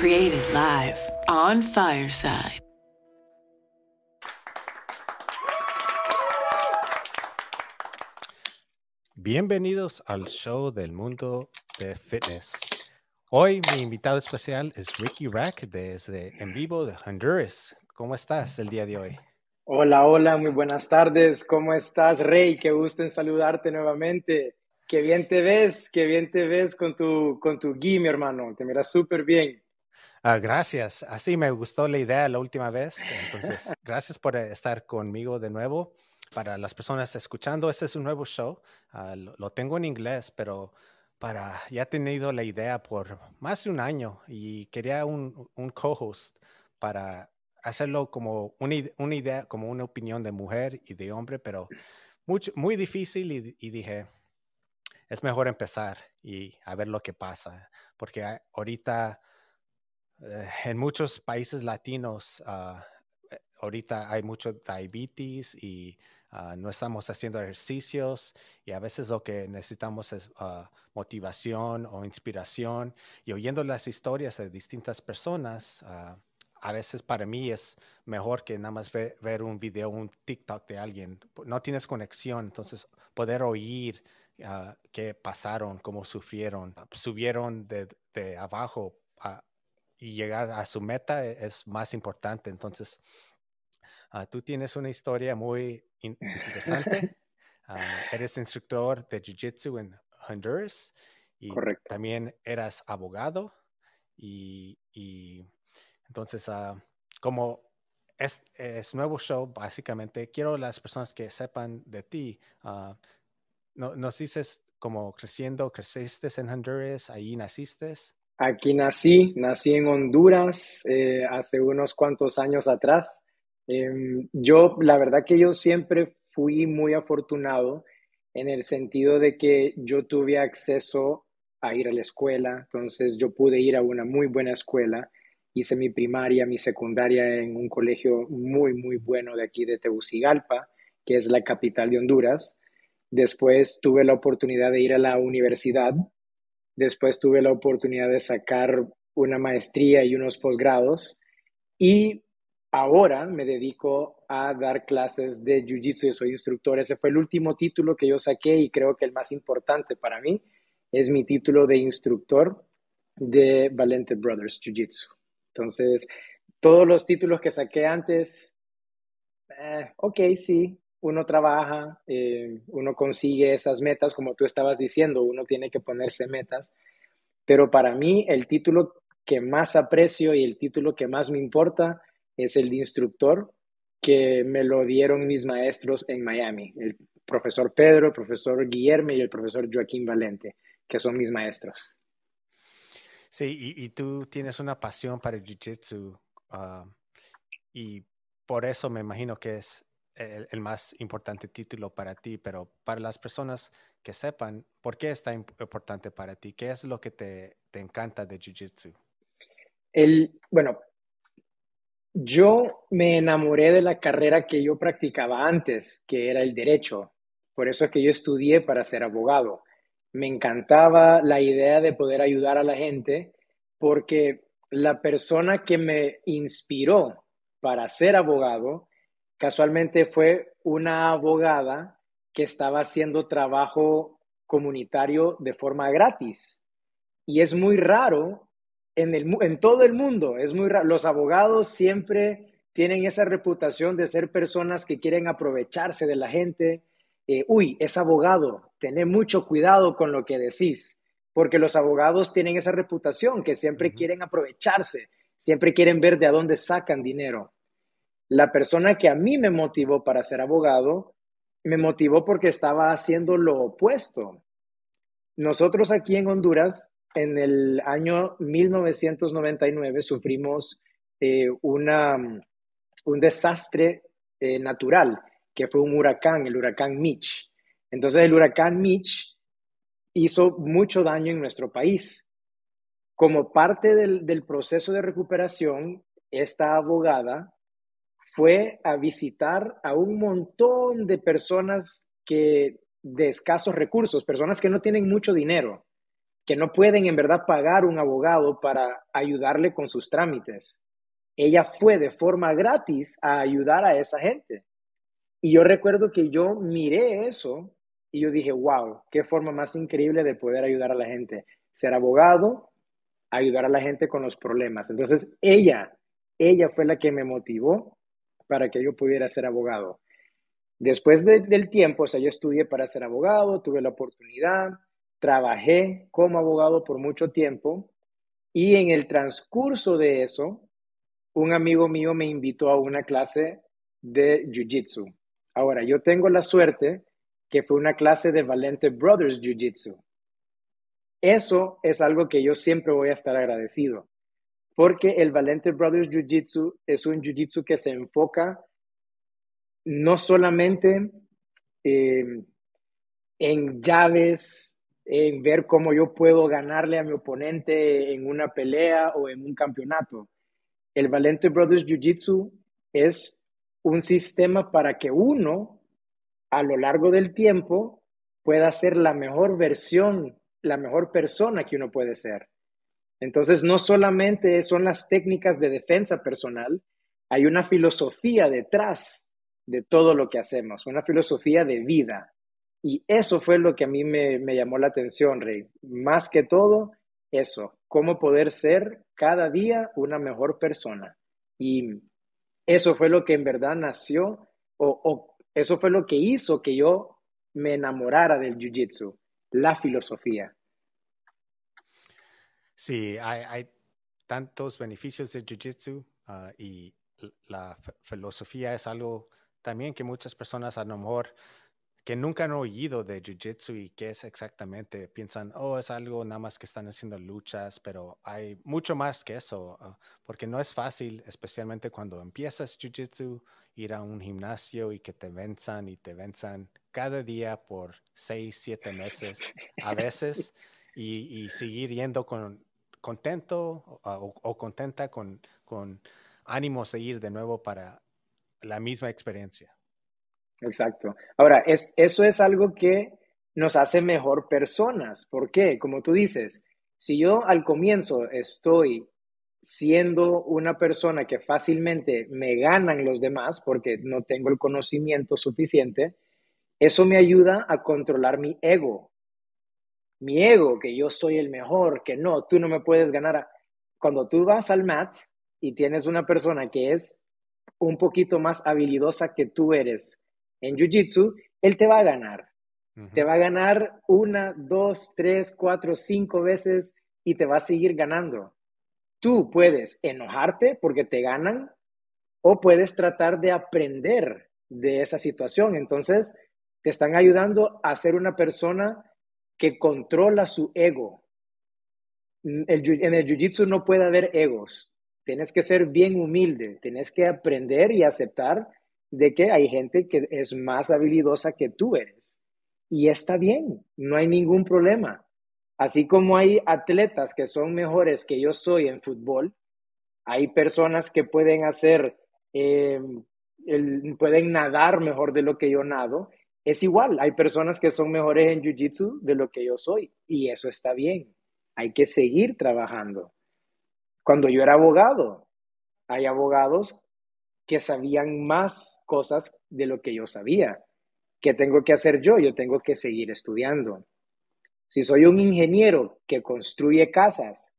Created live on Fireside. Bienvenidos al show del mundo de fitness. Hoy mi invitado especial es Ricky Rack desde en vivo de Honduras. ¿Cómo estás el día de hoy? Hola, hola, muy buenas tardes. ¿Cómo estás, Rey? Qué gusto en saludarte nuevamente. Qué bien te ves, qué bien te ves con tu, con tu gui, mi hermano. Te miras súper bien. Ah, gracias. Así me gustó la idea la última vez. Entonces, gracias por estar conmigo de nuevo para las personas escuchando, este es un nuevo show. Ah, lo, tengo en inglés, pero para ya he tenido la idea por más de un año y quería un, un co-host para hacerlo como una, una, idea, como una opinión de mujer y de hombre, pero mucho, muy difícil y, dije, es mejor empezar y a ver lo que pasa, porque ahorita eh, en muchos países latinos, uh, ahorita hay mucho diabetes y Ah, no estamos haciendo ejercicios y a veces lo que necesitamos es ah, motivación o inspiración y oyendo las historias de distintas personas. Ah, a veces para mí es mejor que nada más ver un video, un TikTok de alguien. No tienes conexión, entonces poder oír qué pasaron, cómo sufrieron, subieron de, de abajo y llegar a su meta e, es más importante. Entonces, Ah, tú tienes una historia muy interesante. Ah, eres instructor de Jiu-Jitsu en Honduras y también eras abogado. Y, entonces, uh, como es, es, nuevo show, básicamente, quiero las personas que sepan de ti. no, nos dices cómo creciendo, creciste en Honduras, ahí naciste. Aquí nací, nací en Honduras eh, hace unos cuantos años atrás. Em, yo, la verdad que yo siempre fui muy afortunado en el sentido de que yo tuve acceso a ir a la escuela, entonces yo pude ir a una muy buena escuela, hice mi primaria, mi secundaria en un colegio muy, muy bueno de aquí de Tegucigalpa, que es la capital de Honduras. Después tuve la oportunidad de ir a la universidad, después tuve la oportunidad de sacar una maestría y unos posgrados y Ahora me dedico a dar clases de Jiu-Jitsu, y soy instructor. Ese fue el último título que yo saqué y creo que el más importante para mí es mi título de instructor de Valente Brothers Jiu-Jitsu. Entonces, todos los títulos que saqué antes, eh, ok, sí, uno trabaja, eh, uno consigue esas metas, como tú estabas diciendo, uno tiene que ponerse metas, pero para mí el título que más aprecio y el título que más me importa es el de instructor que me lo dieron mis maestros en Miami, el profesor Pedro, el profesor Guillermo y el profesor Joaquín Valente, que son mis maestros. Sí, y, tú tienes una pasión para el Jiu-Jitsu ah, y por eso me imagino que es el, más importante título para ti, pero para las personas que sepan, ¿por qué es tan importante para ti? ¿Qué es lo que te, te encanta de Jiu-Jitsu? El, bueno, yo me enamoré de la carrera que yo practicaba antes, que era el derecho. Por eso es que yo estudié para ser abogado. Me encantaba la idea de poder ayudar a la gente porque la persona que me inspiró para ser abogado casualmente fue una abogada que estaba haciendo trabajo comunitario de forma gratis. Y es muy raro en, todo el mundo. Es muy raro. Los abogados siempre tienen esa reputación de ser personas que quieren aprovecharse de la gente. Eh, uy, es abogado, tené mucho cuidado con lo que decís, porque los abogados tienen esa reputación que siempre quieren aprovecharse, siempre quieren ver de a dónde sacan dinero. La persona que a mí me motivó para ser abogado, me motivó porque estaba haciendo lo opuesto. Nosotros aquí en Honduras en el año 1999 sufrimos eh, una, un desastre eh, natural, que fue un huracán, el huracán Mitch. Entonces el huracán Mitch hizo mucho daño en nuestro país. Como parte del, del proceso de recuperación, esta abogada fue a visitar a un montón de personas que de escasos recursos, personas que no tienen mucho dinero que no pueden en verdad pagar un abogado para ayudarle con sus trámites. Ella fue de forma gratis a ayudar a esa gente. Y yo recuerdo que yo miré eso y yo dije, wow, qué forma más increíble de poder ayudar a la gente. Ser abogado, ayudar a la gente con los problemas. Entonces, ella, ella fue la que me motivó para que yo pudiera ser abogado. Después del tiempo, o sea, yo estudié para ser abogado, tuve la oportunidad, trabajé como abogado por mucho tiempo y en el transcurso de eso, un amigo mío me invitó a una clase de Jiu-Jitsu. Ahora, yo tengo la suerte que fue una clase de Valente Brothers Jiu-Jitsu. Eso es algo que yo siempre voy a estar agradecido, porque el Valente Brothers Jiu-Jitsu es un Jiu-Jitsu que se enfoca no solamente eh, en llaves, en ver cómo yo puedo ganarle a mi oponente en una pelea o en un campeonato. El Valente Brothers Jiu-Jitsu es un sistema para que uno, a lo largo del tiempo, pueda ser la mejor versión, la mejor persona que uno puede ser. Entonces, no solamente son las técnicas de defensa personal, hay una filosofía detrás de todo lo que hacemos, una filosofía de vida. Y eso fue lo que a mí me, llamó la atención, Rey. Más que todo, eso, cómo poder ser cada día una mejor persona. Y eso fue lo que en verdad nació, o, o eso fue lo que hizo que yo me enamorara del Jiu-Jitsu, la filosofía. Sí, hay, hay tantos beneficios del Jiu-Jitsu uh, y la filosofía es algo también que muchas personas a lo mejor que nunca han oído de Jiu-Jitsu y qué es exactamente, piensan, oh, es algo nada más que están haciendo luchas, pero hay mucho más que eso, ah, porque no es fácil, especialmente cuando empiezas Jiu-Jitsu, ir a un gimnasio y que te venzan y te venzan cada día por seis, siete meses a veces y, y, seguir yendo con contento o, contenta con, con ánimo seguir de nuevo para la misma experiencia. Exacto. Ahora, es, eso es algo que nos hace mejor personas. ¿Por qué? Como tú dices, si yo al comienzo estoy siendo una persona que fácilmente me ganan los demás porque no tengo el conocimiento suficiente, eso me ayuda a controlar mi ego. Mi ego, que yo soy el mejor, que no, tú no me puedes ganar. Cuando tú vas al mat y tienes una persona que es un poquito más habilidosa que tú eres en Jiu-Jitsu, él te va a ganar. Te va a ganar una, dos, tres, cuatro, cinco veces y te va a seguir ganando. Tú puedes enojarte porque te ganan o puedes tratar de aprender de esa situación. Entonces, te están ayudando a ser una persona que controla su ego. en el Jiu-Jitsu no puede haber egos. Tienes que ser bien humilde, tienes que aprender y aceptar de que hay gente que es más habilidosa que tú eres. Y está bien, no hay ningún problema. Así como hay atletas que son mejores que yo soy en fútbol, hay personas que pueden hacer, em, pueden nadar mejor de lo que yo nado. Es igual, hay personas que son mejores en Jiu-Jitsu de lo que yo soy. Y eso está bien. Hay que seguir trabajando. Cuando yo era abogado, hay abogados que sabían más cosas de lo que yo sabía. ¿Qué tengo que hacer yo? Yo tengo que seguir estudiando. Si soy un ingeniero que construye casas,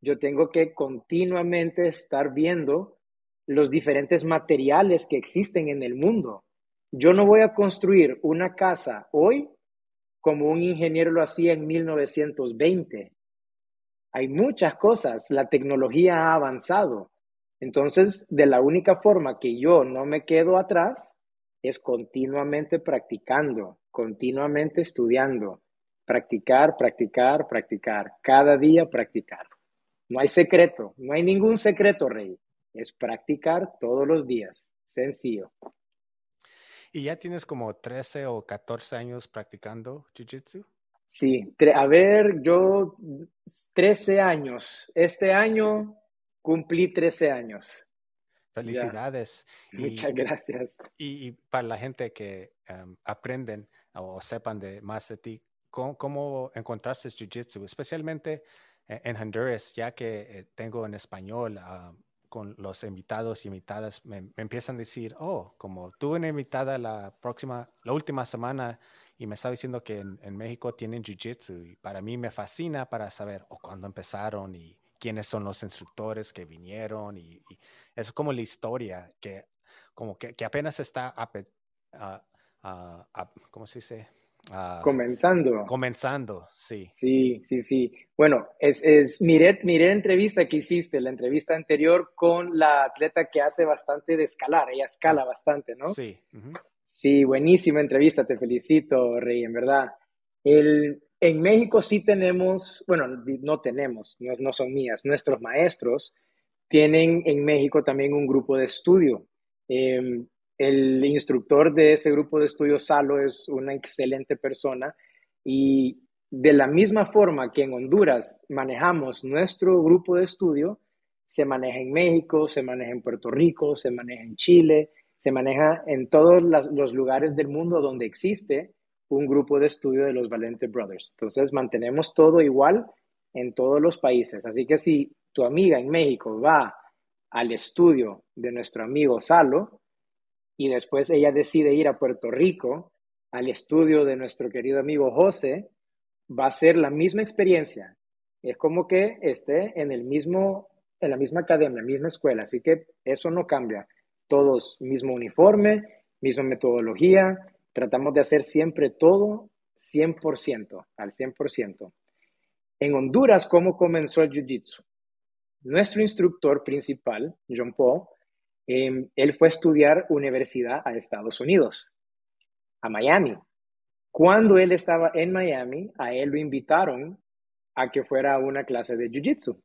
yo tengo que continuamente estar viendo los diferentes materiales que existen en el mundo. Yo no voy a construir una casa hoy como un ingeniero lo hacía en 1920. Hay muchas cosas, la tecnología ha avanzado. Entonces, de la única forma que yo no me quedo atrás es continuamente practicando, continuamente estudiando, practicar, practicar, practicar, cada día practicar. No hay secreto, no hay ningún secreto, Rey. Es practicar todos los días, sencillo. ¿Y ya tienes como 13 o 14 años practicando Jiu-Jitsu? Sí, a ver, yo 13 años. Este año cumplí 13 años. Felicidades. Muchas gracias. Y, para la gente que em, aprenden o sepan de más de ti, cómo, encontraste Jiu-Jitsu, especialmente en Honduras, ya que eh, tengo en español con los invitados y invitadas, me, empiezan a decir, oh, como tuve una invitada la próxima, la última semana y me estaba diciendo que en, México tienen Jiu-Jitsu y para mí me fascina para saber o cuándo empezaron y quiénes son los instructores que vinieron y, es como la historia que como que, apenas está, ¿cómo se dice? Comenzando. Comenzando, sí. Sí, sí, sí. Bueno, es, es miré, miré la entrevista que hiciste, la entrevista anterior con la atleta que hace bastante de escalar, ella escala bastante, ¿no? Sí. Sí, buenísima entrevista, te felicito, Rey, en verdad. El, en México sí tenemos, bueno, no tenemos, no, son mías, nuestros maestros tienen en México también un grupo de estudio. Em, el instructor de ese grupo de estudio, Salo, es una excelente persona y de la misma forma que en Honduras manejamos nuestro grupo de estudio, se maneja en México, se maneja en Puerto Rico, se maneja en Chile, se maneja en todos los lugares del mundo donde existe un grupo de estudio de los Valente Brothers. Entonces, mantenemos todo igual en todos los países. Así que si tu amiga en México va al estudio de nuestro amigo Salo y después ella decide ir a Puerto Rico al estudio de nuestro querido amigo José, va a ser la misma experiencia. Es como que esté en el mismo en la misma academia, la misma escuela, así que eso no cambia todos mismo uniforme, misma metodología, tratamos de hacer siempre todo 100%, al 100%. En Honduras, ¿cómo comenzó el Jiu-Jitsu? Nuestro instructor principal, John Paul, em, él fue a estudiar universidad a Estados Unidos, a Miami. Cuando él estaba en Miami, a él lo invitaron a que fuera a una clase de Jiu-Jitsu.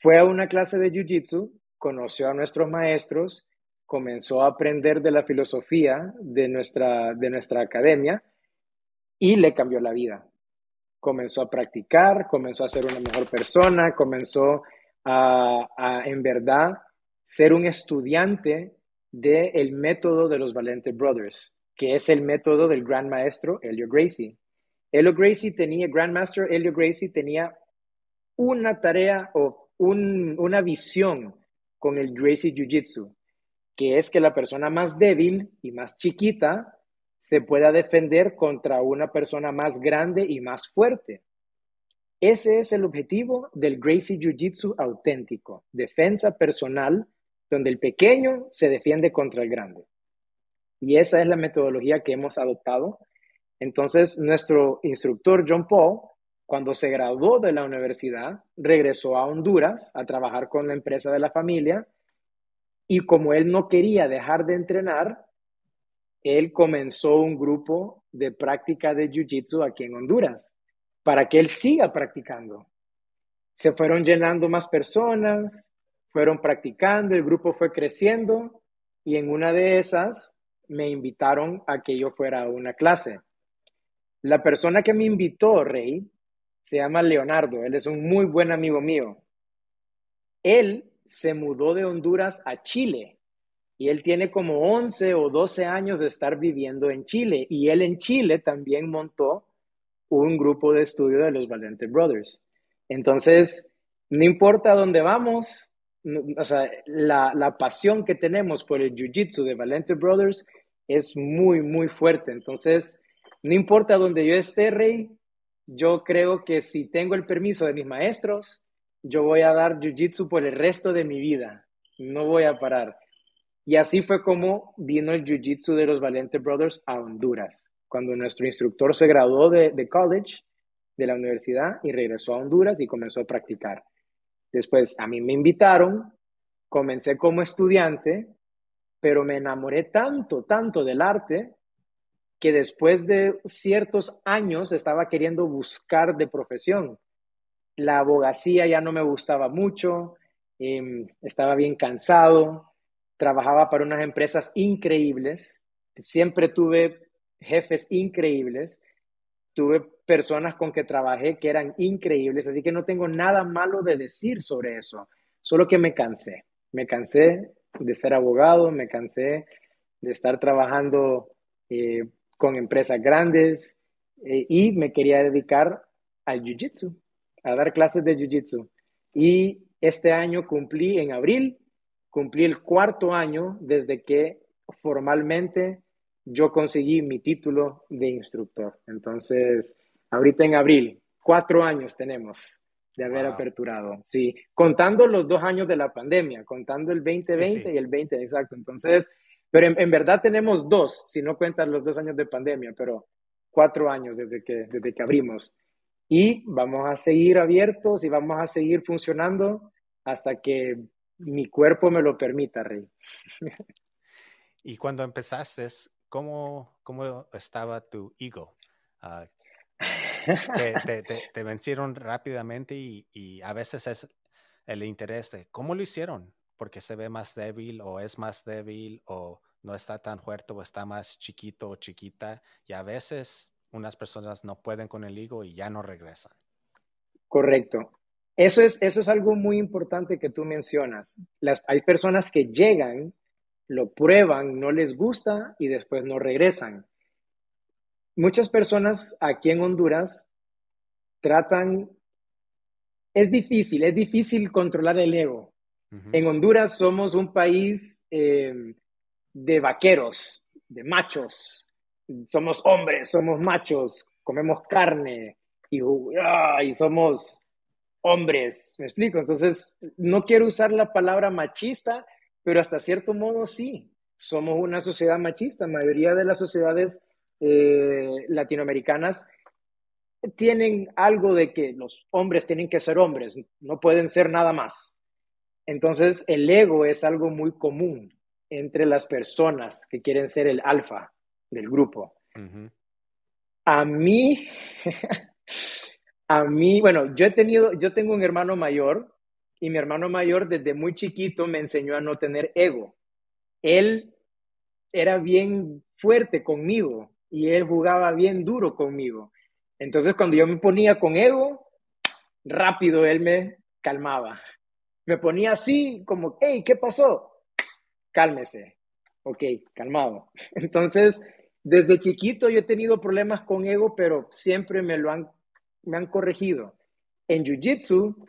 Fue a una clase de Jiu-Jitsu conoció a nuestros maestros, comenzó a aprender de la filosofía de nuestra, de nuestra academia y le cambió la vida. Comenzó a practicar, comenzó a ser una mejor persona, comenzó a, en verdad ser un estudiante del método de los Valente Brothers, que es el método del gran maestro Elio Gracie. Elio Gracie tenía, Grandmaster Elio Gracie tenía una tarea o una visión con el Gracie Jiu-Jitsu, que es que la persona más débil y más chiquita se pueda defender contra una persona más grande y más fuerte. Ese es el objetivo del Gracie Jiu-Jitsu auténtico, defensa personal, donde el pequeño se defiende contra el grande. Y esa es la metodología que hemos adoptado. Entonces, nuestro instructor John Paul, cuando se graduó de la universidad, regresó a Honduras a trabajar con la empresa de la familia y como él no quería dejar de entrenar, él comenzó un grupo de práctica de Jiu-Jitsu aquí en Honduras para que él siga practicando. Se fueron llenando más personas, fueron practicando, el grupo fue creciendo y en una de esas me invitaron a que yo fuera a una clase. La persona que me invitó, Rey, se llama Leonardo, él es un muy buen amigo mío. Él se mudó de Honduras a Chile y él tiene como 11 o 12 años de estar viviendo en Chile y él en Chile también montó un grupo de estudio de los Valente Brothers. Entonces, no importa dónde vamos, o sea, la, la pasión que tenemos por el Jiu-Jitsu de Valente Brothers es muy, muy fuerte. Entonces, no importa dónde yo esté, Rey, yo creo que si tengo el permiso de mis maestros, yo voy a dar jiu-jitsu por el resto de mi vida. No voy a parar. Y así fue como vino el jiu-jitsu de los Valente Brothers a Honduras. Cuando nuestro instructor se graduó de, de college, de la universidad, y regresó a Honduras y comenzó a practicar. Después a mí me invitaron, comencé como estudiante, pero me enamoré tanto, tanto del arte que después de ciertos años estaba queriendo buscar de profesión. La abogacía ya no me gustaba mucho, em, estaba bien cansado, trabajaba para unas empresas increíbles, siempre tuve jefes increíbles, tuve personas con que trabajé que eran increíbles, así que no tengo nada malo de decir sobre eso, solo que me cansé, me cansé de ser abogado, me cansé de estar trabajando eh, con empresas grandes eh, y me quería dedicar al Jiu-Jitsu, a dar clases de Jiu-Jitsu. Y este año cumplí, en abril, cumplí el cuarto año desde que formalmente yo conseguí mi título de instructor. Entonces, ahorita en abril, cuatro años tenemos de haber aperturado, sí, contando los dos años de la pandemia, contando el 2020 y el 20, exacto. Entonces, pero en, verdad tenemos dos, si no cuentan los dos años de pandemia, pero cuatro años desde que, desde que abrimos. Y vamos a seguir abiertos y vamos a seguir funcionando hasta que mi cuerpo me lo permita, Rey. y cuando empezaste, ¿cómo, cómo estaba tu ego? Ah, te, vencieron rápidamente y, a veces es el interés de cómo lo hicieron, porque se ve más débil o es más débil o no está tan fuerte o está más chiquito o chiquita y a veces unas personas no pueden con el higo y ya no regresan. Correcto. Eso es, eso es algo muy importante que tú mencionas. Hay personas que llegan, lo prueban, no les gusta y después no regresan. Muchas personas aquí en Honduras tratan, es difícil, es difícil controlar el ego. En Honduras somos un país eh, de vaqueros, de machos, somos hombres, somos machos, comemos carne y, ah, y somos hombres, ¿me explico? Entonces, no quiero usar la palabra machista, pero hasta cierto modo sí, somos una sociedad machista. La mayoría de las sociedades eh, latinoamericanas tienen algo de que los hombres tienen que ser hombres, no pueden ser nada más. Entonces, el ego es algo muy común entre las personas que quieren ser el alfa del grupo. A mí, a mí, bueno, yo he tenido, yo tengo un hermano mayor y mi hermano mayor desde muy chiquito me enseñó a no tener ego. Él era bien fuerte conmigo y él jugaba bien duro conmigo. Entonces cuando yo me ponía con ego, rápido él me calmaba. Me ponía así como, hey, ¿qué pasó? Cálmese. Ok, calmado. Entonces, desde chiquito yo he tenido problemas con ego, pero siempre me lo han, me han corregido. En Jiu-Jitsu,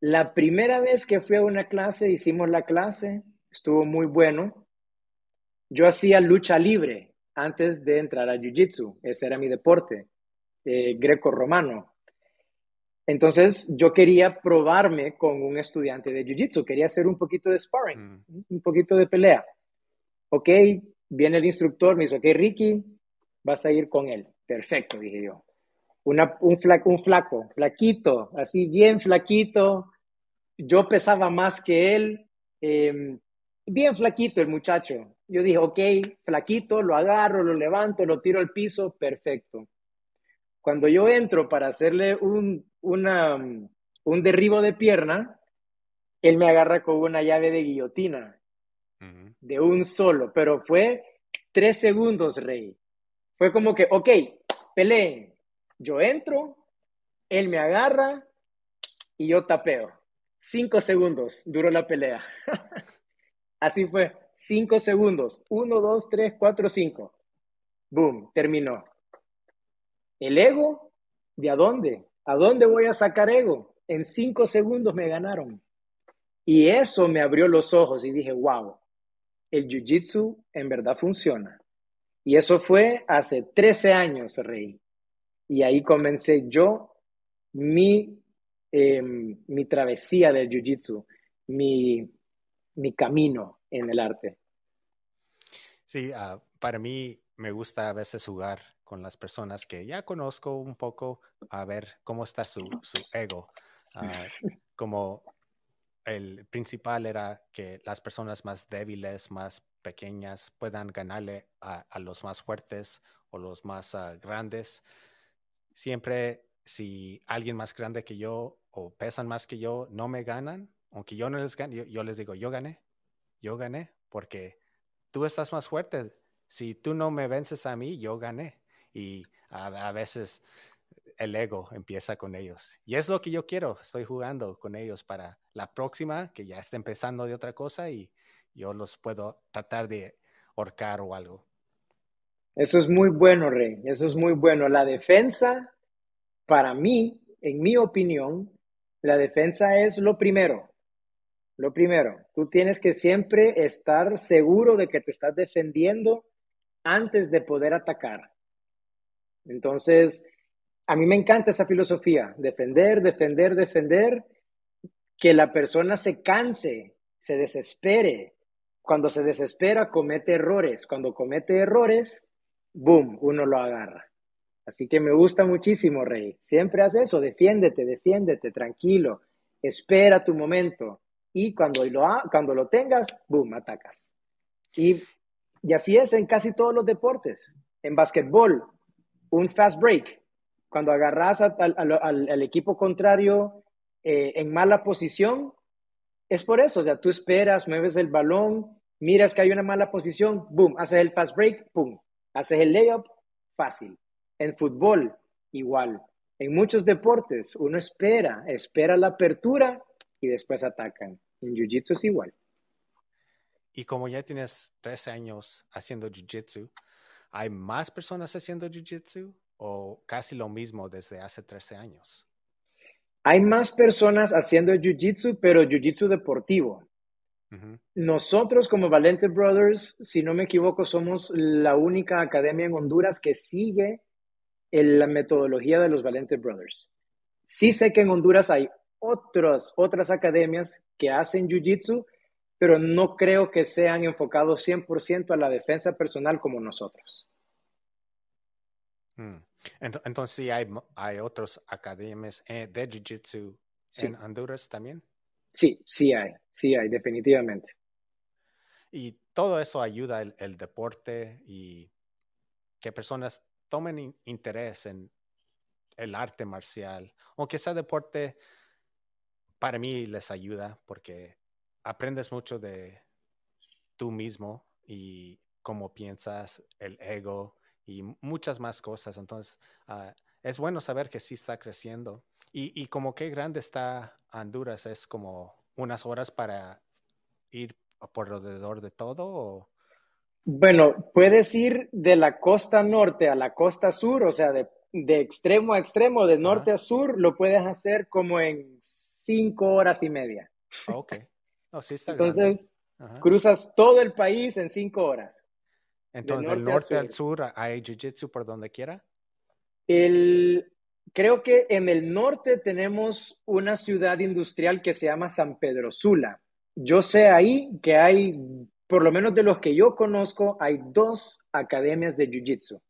la primera vez que fui a una clase, hicimos la clase, estuvo muy bueno. Yo hacía lucha libre antes de entrar a Jiu-Jitsu, ese era mi deporte, eh, greco-romano. Entonces yo quería probarme con un estudiante de Jiu-Jitsu, quería hacer un poquito de sparring, mm. un poquito de pelea. Ok, Viene el instructor, me dice, ok, Ricky, vas a ir con él. Perfecto, dije yo. Una, un, flaco, un flaco, flaquito, así bien flaquito. Yo pesaba más que él, em, bien flaquito el muchacho. Yo dije, ok, flaquito, lo agarro, lo levanto, lo tiro al piso, perfecto. Cuando yo entro para hacerle un, una, un derribo de pierna, él me agarra con una llave de guillotina de un solo, pero fue tres segundos, Rey. Fue como que, ok, peleen. Yo entro, él me agarra y yo tapeo. Cinco segundos duró la pelea. Así fue, cinco segundos. Uno, dos, tres, cuatro, cinco. Boom, terminó. El ego, ¿de a dónde? ¿A dónde voy a sacar ego? En cinco segundos me ganaron. Y eso me abrió los ojos y dije, wow, el jiu-jitsu en verdad funciona. Y eso fue hace 13 años, Rey. Y ahí comencé yo mi, em, mi travesía del jiu-jitsu, mi, mi, camino en el arte. Sí, ah, para mí me gusta a veces jugar con las personas que ya conozco un poco, a ver cómo está su, su ego. Ah, como el principal era que las personas más débiles, más pequeñas, puedan ganarle a, los más fuertes o los más ah, grandes. Siempre si alguien más grande que yo o pesan más que yo no me ganan, aunque yo no les gane, yo, les digo, yo gané, yo gané, porque tú estás más fuerte. Si tú no me vences a mí, yo gané. Y a veces el ego empieza con ellos. Y es lo que yo quiero, estoy jugando con ellos para la próxima, que ya esté empezando de otra cosa y yo los puedo tratar de ahorcar o algo. Eso es muy bueno, Rey. Eso es muy bueno. La defensa, para mí, en mi opinión, la defensa es lo primero. Lo primero, tú tienes que siempre estar seguro de que te estás defendiendo antes de poder atacar. Entonces, a mí me encanta esa filosofía, defender, defender, defender, que la persona se canse, se desespere. Cuando se desespera, comete errores. Cuando comete errores, boom, uno lo agarra. Así que me gusta muchísimo, Rey. Siempre haz eso, defiéndete, defiéndete, tranquilo. Espera tu momento. Y cuando lo, cuando lo tengas, boom, atacas. Y, y así es en casi todos los deportes. En básquetbol, un fast break. Cuando agarras al, equipo contrario eh, en mala posición, es por eso. O sea, tú esperas, mueves el balón, miras que hay una mala posición, boom, haces el fast break, boom, haces el layup, fácil. En fútbol, igual. En muchos deportes, uno espera, espera la apertura y después atacan. En Jiu-Jitsu es igual. Y como ya tienes 13 años haciendo Jiu-Jitsu, ¿Hay más personas haciendo Jiu-Jitsu o casi lo mismo desde hace 13 años? Hay más personas haciendo Jiu-Jitsu, pero Jiu-Jitsu deportivo. Nosotros como Valente Brothers, si no me equivoco, somos la única academia en Honduras que sigue la metodología de los Valente Brothers. Sí sé que en Honduras hay otras, otras academias que hacen Jiu-Jitsu, pero no creo que sean enfocados 100% a la defensa personal como nosotros. Mm. Entonces, ¿sí hay, hay otras academias eh, de Jiu-Jitsu en Honduras también? Sí, sí hay, sí hay, definitivamente. Y todo eso ayuda el, deporte y que personas tomen interés en el arte marcial, aunque sea deporte, para mí les ayuda porque aprendes mucho de tú mismo y cómo piensas, el ego y muchas más cosas. Entonces, ah, es bueno saber que sí está creciendo. Y, y como qué grande está Honduras, es como unas horas para ir por alrededor de todo. Bueno, puedes ir de la costa norte a la costa sur, o sea, de, extremo a extremo, de norte a sur, lo puedes hacer como en cinco horas y media. Ok. Entonces, cruzas todo el país en cinco horas. Entonces, del norte, al sur, ¿hay jiu-jitsu por donde quiera? El, creo que en el norte tenemos una ciudad industrial que se llama San Pedro Sula. Yo sé ahí que hay, por lo menos de los que yo conozco, hay dos academias de jiu-jitsu.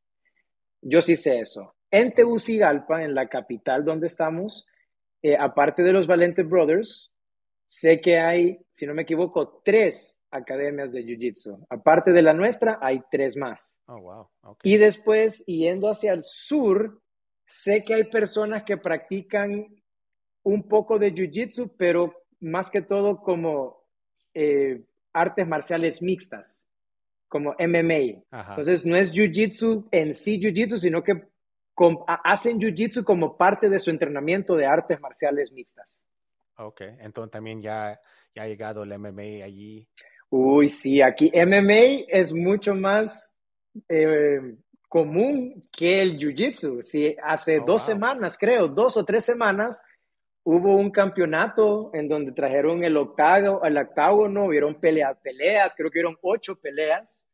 Yo sí sé eso. En Tegucigalpa, en la capital donde estamos, eh, aparte de los Valente Brothers, Sé que hay, si no me equivoco, tres academias de Jiu-Jitsu. Aparte de la nuestra, hay tres más. Oh, wow. Y después, yendo hacia el sur, sé que hay personas que practican un poco de Jiu-Jitsu, pero más que todo como eh, artes marciales mixtas, como MMA. Entonces, no es Jiu-Jitsu en sí Jiu-Jitsu, sino que hacen Jiu-Jitsu como parte de su entrenamiento de artes marciales mixtas. Ok, entonces también ya, ya ha llegado el MMA allí. Uy, sí, aquí MMA es mucho más eh, común que el Jiu-Jitsu. Sí, hace oh, dos semanas, creo, dos o tres semanas, hubo un campeonato en donde trajeron el octavo, el octágono, vieron peleas, peleas, creo que vieron ocho peleas.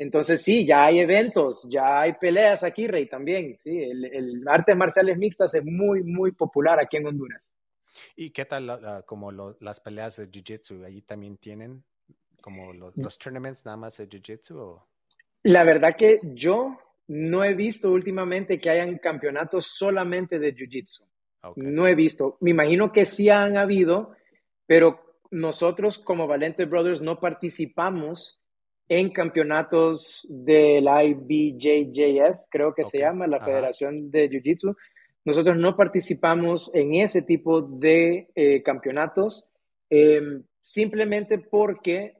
Entonces sí, ya hay eventos, ya hay peleas aquí, Rey, también. Sí, el, el arte marciales mixtas es muy, muy popular aquí en Honduras. ¿Y qué tal como las peleas de Jiu-Jitsu? ¿Allí también tienen como mm. los tournaments nada más de Jiu-Jitsu? La verdad que yo no he visto últimamente que hayan campeonatos solamente de Jiu-Jitsu. No he visto. Me imagino que sí han habido, pero nosotros como Valente Brothers no participamos en campeonatos del IBJJF, creo que se llama, la Federación de Jiu-Jitsu. Nosotros no participamos en ese tipo de eh, campeonatos em, simplemente porque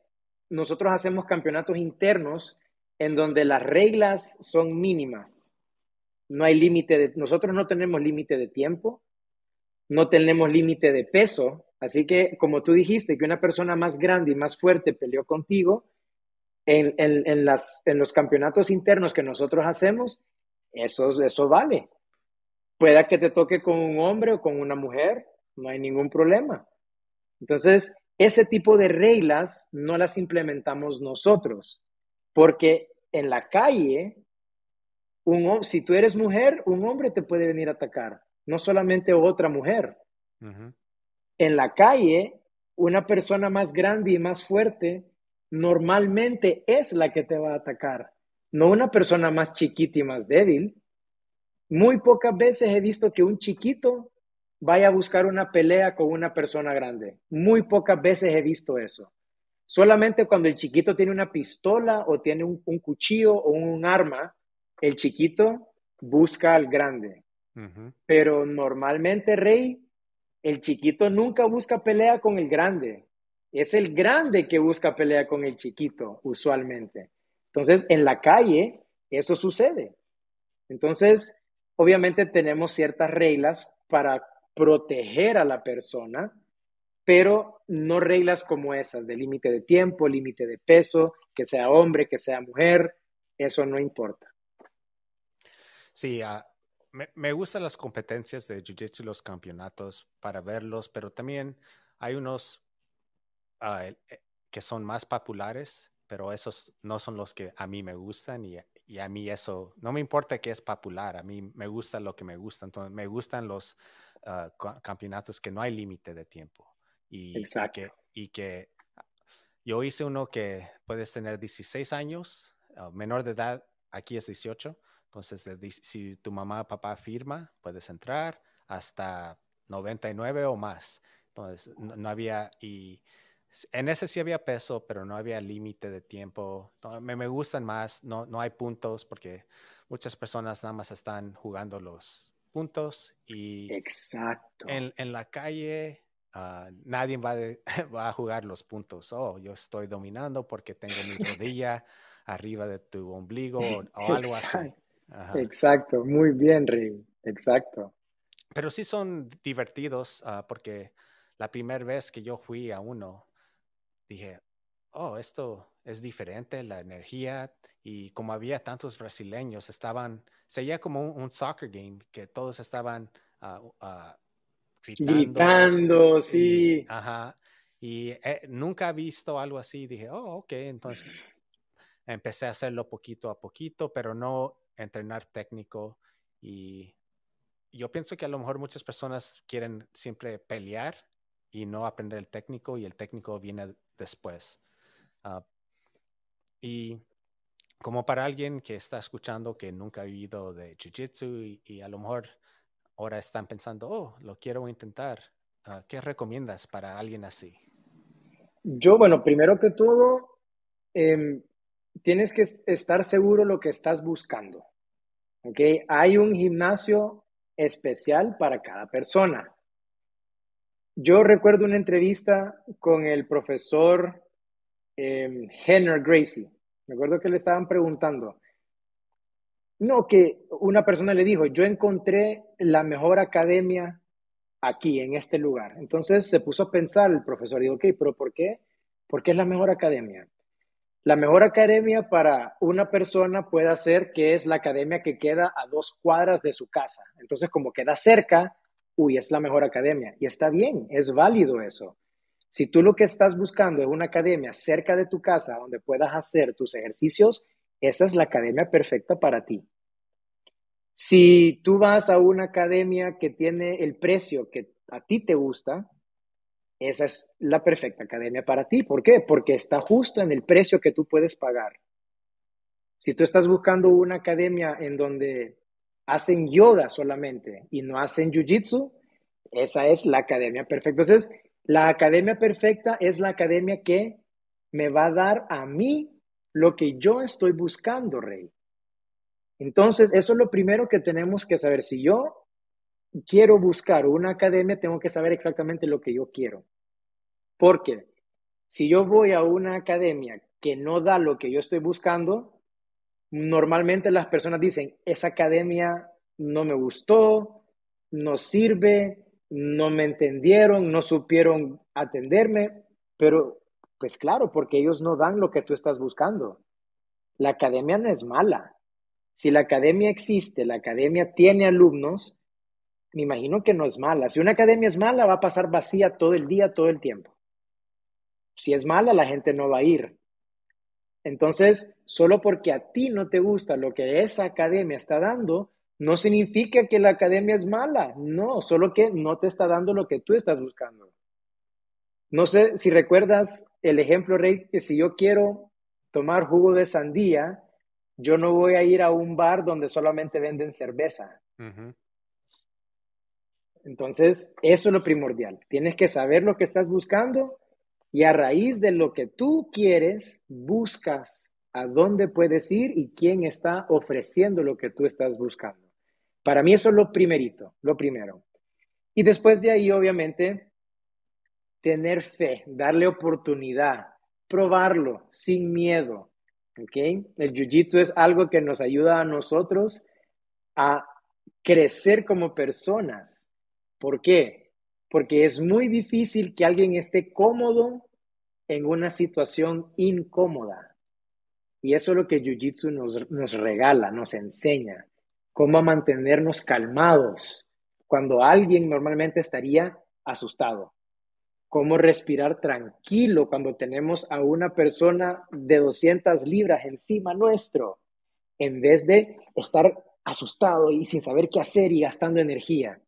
nosotros hacemos campeonatos internos en donde las reglas son mínimas. No hay límite de, nosotros no tenemos límite de tiempo, no tenemos límite de peso, así que como tú dijiste que una persona más grande y más fuerte peleó contigo, en, en, las, en los campeonatos internos que nosotros hacemos, eso, eso vale. Pueda que te toque con un hombre o con una mujer, no hay ningún problema. Entonces, ese tipo de reglas no las implementamos nosotros, porque en la calle, un, si tú eres mujer, un hombre te puede venir a atacar, no solamente otra mujer. En la calle, una persona más grande y más fuerte normalmente es la que te va a atacar, no una persona más chiquita y más débil. Muy pocas veces he visto que un chiquito vaya a buscar una pelea con una persona grande. Muy pocas veces he visto eso. Solamente cuando el chiquito tiene una pistola o tiene un, cuchillo o un arma, el chiquito busca al grande. Pero normalmente, Rey, el chiquito nunca busca pelea con el grande. Es el grande que busca pelea con el chiquito, usualmente. Entonces, en la calle, eso sucede. Entonces, obviamente tenemos ciertas reglas para proteger a la persona, pero no reglas como esas de límite de tiempo, límite de peso, que sea hombre, que sea mujer, eso no importa. Sí, uh, me, me, gustan las competencias de Jiu-Jitsu, los campeonatos para verlos, pero también hay unos uh, que son más populares, pero esos no son los que a mí me gustan y, y, a mí eso, no me importa que es popular, a mí me gusta lo que me gusta, entonces me gustan los uh, campeonatos que no hay límite de tiempo y, Exacto. y, que, y que yo hice uno que puedes tener 16 años, uh, menor de edad, aquí es 18, entonces si tu mamá o papá firma, puedes entrar hasta 99 o más. Entonces no, no había, y en ese sí había peso, pero no había límite de tiempo. Me, me, gustan más, no, no hay puntos porque muchas personas nada más están jugando los puntos y Exacto. En, en la calle uh, nadie va, de, va, a jugar los puntos. Oh, yo estoy dominando porque tengo mi rodilla arriba de tu ombligo o, o algo así. Ajá. Exacto, muy bien, Rey. Exacto. Pero sí son divertidos uh, porque la primera vez que yo fui a uno, dije, oh, esto es diferente, la energía, y como había tantos brasileños, estaban, sería como un, un soccer game, que todos estaban uh, uh, gritando. Gritando, sí. Y, ajá, y eh, nunca he visto algo así, dije, oh, ok, entonces empecé a hacerlo poquito a poquito, pero no entrenar técnico y yo pienso que a lo mejor muchas personas quieren siempre pelear y no aprender el técnico y el técnico viene después. Uh, y como para alguien que está escuchando que nunca ha vivido de Jiu-Jitsu y, a lo mejor ahora están pensando, oh, lo quiero intentar, uh, ¿qué recomiendas para alguien así? Yo, bueno, primero que todo, eh, tienes que estar seguro lo que estás buscando. ¿Ok? Hay un gimnasio especial para cada persona. Yo recuerdo una entrevista con el profesor eh, Henry Gracie. Me acuerdo que le estaban preguntando. No, que una persona le dijo, yo encontré la mejor academia aquí, en este lugar. Entonces se puso a pensar el profesor y dijo, ok, pero ¿por qué? ¿Por qué es la mejor academia? La mejor academia para una persona puede ser que es la academia que queda a dos cuadras de su casa. Entonces, como queda cerca, uy, es la mejor academia. Y está bien, es válido eso. Si tú lo que estás buscando es una academia cerca de tu casa donde puedas hacer tus ejercicios, esa es la academia perfecta para ti. Si tú vas a una academia que tiene el precio que a ti te gusta, esa es la perfecta academia para ti. ¿Por qué? Porque está justo en el precio que tú puedes pagar. Si tú estás buscando una academia en donde hacen yoga solamente y no hacen jiu-jitsu, esa es la academia perfecta. Entonces, la academia perfecta es la academia que me va a dar a mí lo que yo estoy buscando, Rey. Entonces, eso es lo primero que tenemos que saber. Si yo quiero buscar una academia, tengo que saber exactamente lo que yo quiero. Porque si yo voy a una academia que no da lo que yo estoy buscando, normalmente las personas dicen, esa academia no me gustó, no sirve, no me entendieron, no supieron atenderme, pero Pues claro, porque ellos no dan lo que tú estás buscando. La academia no es mala. Si la academia existe, la academia tiene alumnos, me imagino que no es mala. Si una academia es mala, va a pasar vacía todo el día, todo el tiempo. Si es mala, la gente no va a ir. Entonces, solo porque a ti no te gusta lo que esa academia está dando, no significa que la academia es mala. No, solo que no te está dando lo que tú estás buscando. No sé si recuerdas el ejemplo, Rey, que si yo quiero tomar jugo de sandía, yo no voy a ir a un bar donde solamente venden cerveza. Entonces, eso es lo primordial. Tienes que saber lo que estás buscando y a raíz de lo que tú quieres, buscas a dónde puedes ir y quién está ofreciendo lo que tú estás buscando. Para mí eso es lo primerito, lo primero. Y después de ahí, obviamente, tener fe, darle oportunidad, probarlo sin miedo. ¿okay? El jiu-jitsu es algo que nos ayuda a nosotros a crecer como personas. ¿Por qué? Porque es muy difícil que alguien esté cómodo en una situación incómoda. Y eso es lo que Jiu-Jitsu nos, nos regala, nos enseña, cómo mantenernos calmados cuando alguien normalmente estaría asustado, cómo respirar tranquilo cuando tenemos a una persona de 200 libras encima nuestro, en vez de estar asustado y sin saber qué hacer y gastando energía.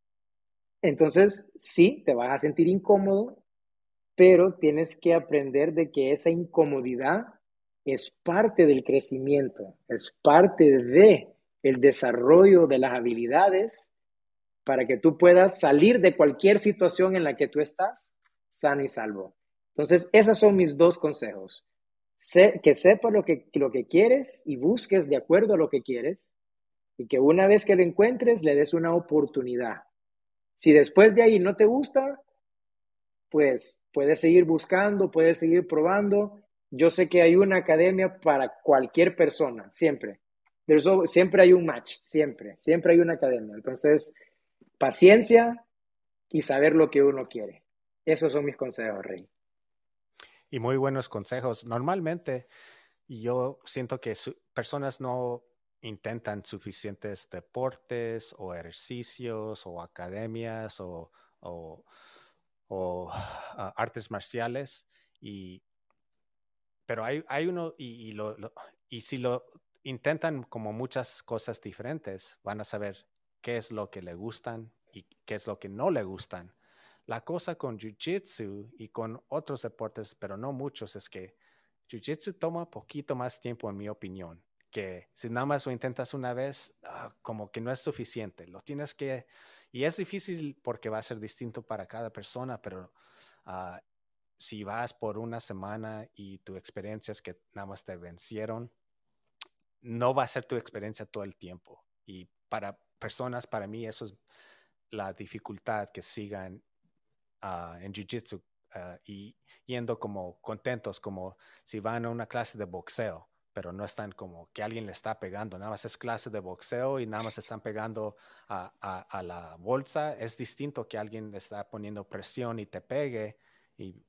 Entonces, sí, te vas a sentir incómodo, pero tienes que aprender de que esa incomodidad es parte del crecimiento, es parte de el desarrollo de las habilidades para que tú puedas salir de cualquier situación en la que tú estás sano y salvo. Entonces, esos son mis dos consejos. que sepas lo que, lo que quieres y busques de acuerdo a lo que quieres y que una vez que lo encuentres le des una oportunidad si después de ahí no te gusta, pues puedes seguir buscando, puedes seguir probando. Yo sé que hay una academia para cualquier persona, siempre. siempre hay un match, siempre, siempre hay una academia. Entonces, paciencia y saber lo que uno quiere. Esos son mis consejos, Rey. Y muy buenos consejos. Normalmente yo siento que personas no intentan suficientes deportes o ejercicios o academias o, ah, artes marciales y pero hay, hay uno y, lo, y si lo intentan como muchas cosas diferentes van a saber qué es lo que le gustan y qué es lo que no le gustan. La cosa con Jiu-Jitsu y con otros deportes, pero no muchos, es que Jiu-Jitsu toma poquito más tiempo, en mi opinión que si nada más lo intentas una vez, ah, como que no es suficiente. Lo tienes que, y es difícil porque va a ser distinto para cada persona, pero ah, si vas por una semana y tu experiencia es que nada más te vencieron, no va a ser tu experiencia todo el tiempo. Y para personas, para mí, eso es la dificultad que sigan ah, en Jiu-Jitsu y yendo como contentos, como si van a una clase de boxeo pero no están como que alguien le está pegando, nada más es clase de boxeo y nada más están pegando a, la bolsa, es distinto que alguien le está poniendo presión y te pegue y,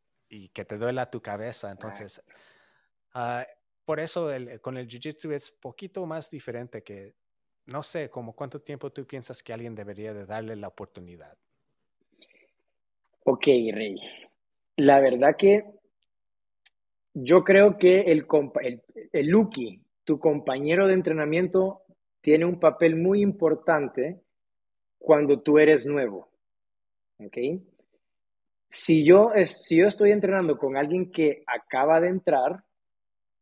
que te duela tu cabeza. Entonces, ah, por eso con el Jiu-Jitsu es poquito más diferente que, no sé, como cuánto tiempo tú piensas que alguien debería de darle la oportunidad. Ok, Rey. La verdad que yo creo que el, el, Lucky, tu compañero de entrenamiento, tiene un papel muy importante cuando tú eres nuevo. ¿Ok? Si yo, si yo estoy entrenando con alguien que acaba de entrar,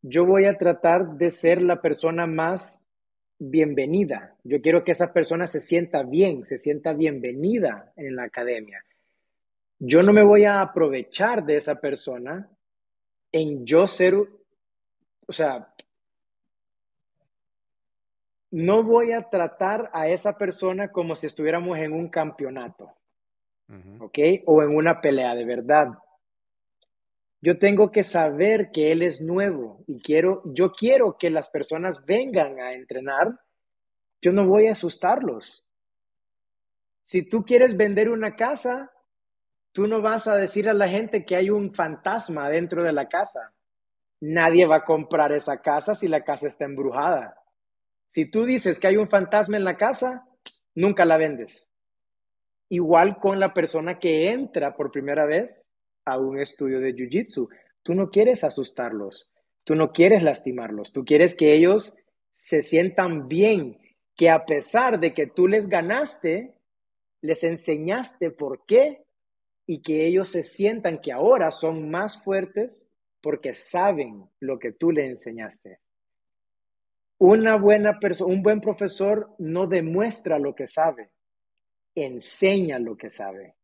yo voy a tratar de ser la persona más bienvenida. Yo quiero que esa persona se sienta bien, se sienta bienvenida en la academia. Yo no me voy a aprovechar de esa persona en yo ser, o sea, no voy a tratar a esa persona como si estuviéramos en un campeonato, ¿ok? O en una pelea de verdad. Yo tengo que saber que él es nuevo y quiero, yo quiero que las personas vengan a entrenar. Yo no voy a asustarlos. Si tú quieres vender una casa, Tú no vas a decir a la gente que hay un fantasma dentro de la casa. Nadie va a comprar esa casa si la casa está embrujada. Si tú dices que hay un fantasma en la casa, nunca la vendes. Igual con la persona que entra por primera vez a un estudio de Jiu-Jitsu. Tú no quieres asustarlos, tú no quieres lastimarlos, tú quieres que ellos se sientan bien, que a pesar de que tú les ganaste, les enseñaste por qué y que ellos se sientan que ahora son más fuertes porque saben lo que tú le enseñaste. Una buena un buen profesor no demuestra lo que sabe, enseña lo que sabe.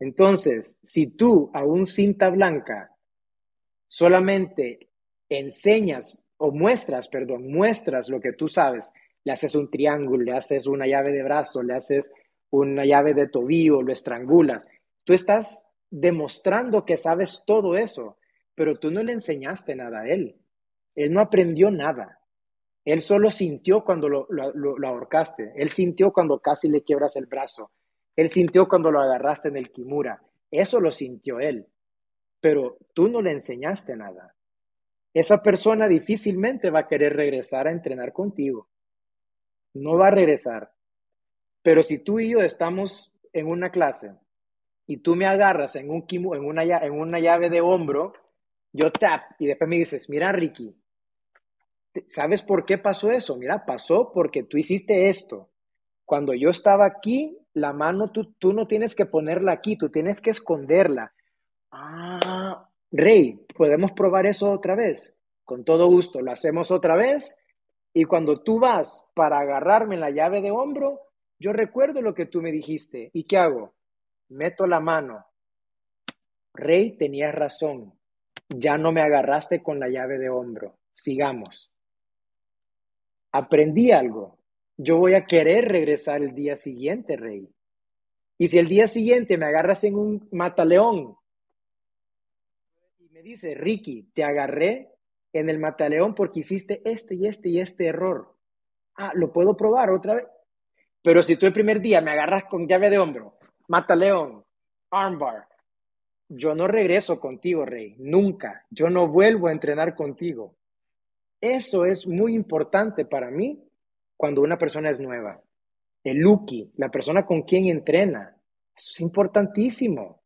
Entonces, si tú a un cinta blanca solamente enseñas o muestras, perdón, muestras lo que tú sabes, le haces un triángulo, le haces una llave de brazo, le haces una llave de tobillo, lo estrangulas, tú estás demostrando que sabes todo eso, pero tú no le enseñaste nada a él. Él no aprendió nada. Él solo sintió cuando lo, ahorcaste. Él sintió cuando casi le quiebras el brazo. Él sintió cuando lo agarraste en el kimura. Eso lo sintió él. Pero tú no le enseñaste nada. Esa persona difícilmente va a querer regresar a entrenar contigo. No va a regresar. Pero si tú y yo estamos en una clase y tú me agarras en, un en, una, en una llave de hombro, yo tap y después me dices, mira Ricky, ¿Sabes por qué pasó eso? Mira, pasó porque tú hiciste esto. Cuando yo estaba aquí, la mano tú, tú no tienes que ponerla aquí, tú tienes que esconderla. Ah, Rey, ¿podemos probar eso otra vez? Con todo gusto, lo hacemos otra vez. Y cuando tú vas para agarrarme la llave de hombro, yo recuerdo lo que tú me dijiste. ¿Y qué hago? Meto la mano. Rey, tenías razón. Ya no me agarraste con la llave de hombro. Sigamos aprendí algo. Yo voy a querer regresar el día siguiente, rey. Y si el día siguiente me agarras en un mataleón y me dice, Ricky, te agarré en el mataleón porque hiciste este y este y este error. Ah, lo puedo probar otra vez. Pero si tú el primer día me agarras con llave de hombro, mataleón, armbar, yo no regreso contigo, rey. Nunca. Yo no vuelvo a entrenar contigo. Eso es muy importante para mí cuando una persona es nueva. El Lucky, la persona con quien entrena, es importantísimo.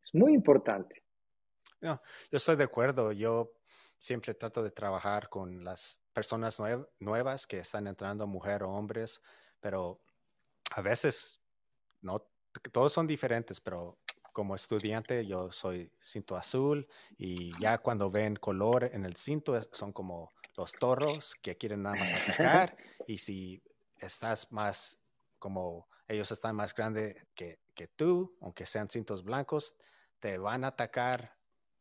Es muy importante. No, yo estoy de acuerdo. Yo siempre trato de trabajar con las personas nuevas que están entrando, mujer o hombres, pero a veces no, todos son diferentes, pero como estudiante yo soy cinto azul y ya cuando ven color en el cinto son como los toros que quieren nada más atacar y si estás más como ellos están más grandes que, que tú, aunque sean cintos blancos, te van a atacar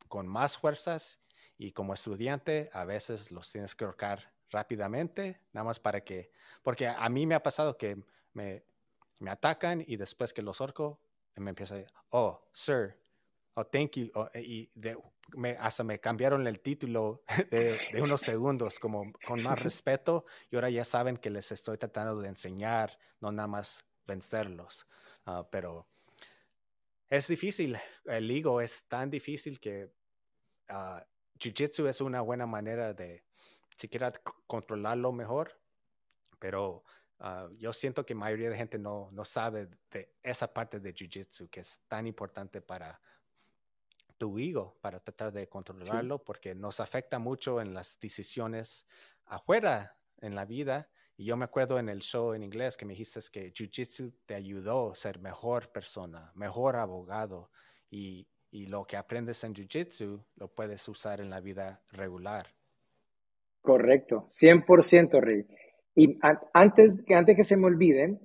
con más fuerzas y como estudiante a veces los tienes que ahorcar rápidamente, nada más para que, porque a mí me ha pasado que me, me atacan y después que los orco, me empieza a decir, oh, sir, oh, thank you. Oh, y me, hasta me cambiaron el título de, unos segundos, como con más respeto, y ahora ya saben que les estoy tratando de enseñar, no nada más vencerlos. Ah, pero es difícil, el ego es tan difícil que uh, Jiu-Jitsu es una buena manera de siquiera controlarlo mejor, pero Ah, yo siento que mayoría de gente no, no sabe de esa parte de Jiu-Jitsu que es tan importante para tu ego, para tratar de controlarlo, porque nos afecta mucho en las decisiones afuera en la vida. Y yo me acuerdo en el show en inglés que me dijiste que Jiu-Jitsu te ayudó a ser mejor persona, mejor abogado. Y, y lo que aprendes en Jiu-Jitsu lo puedes usar en la vida regular. Correcto, 100% Rey. Y antes, antes que se me olvide,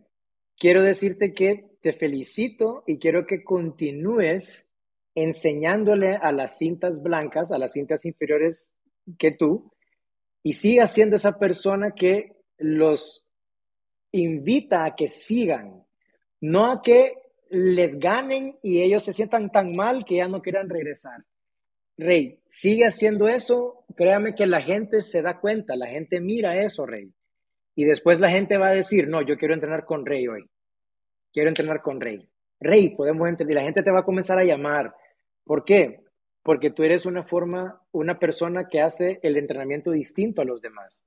quiero decirte que te felicito y quiero que continúes enseñándole a las cintas blancas, a las cintas inferiores que tú, y sigas siendo esa persona que los invita a que sigan, no a que les ganen y ellos se sientan tan mal que ya no quieran regresar. Rey, sigue haciendo eso, créame que la gente se da cuenta, la gente mira eso, Rey. Y después la gente va a decir, no, yo quiero entrenar con Rey hoy. Quiero entrenar con Rey. Rey, podemos entender, la gente te va a comenzar a llamar. ¿Por qué? Porque tú eres una forma, una persona que hace el entrenamiento distinto a los demás.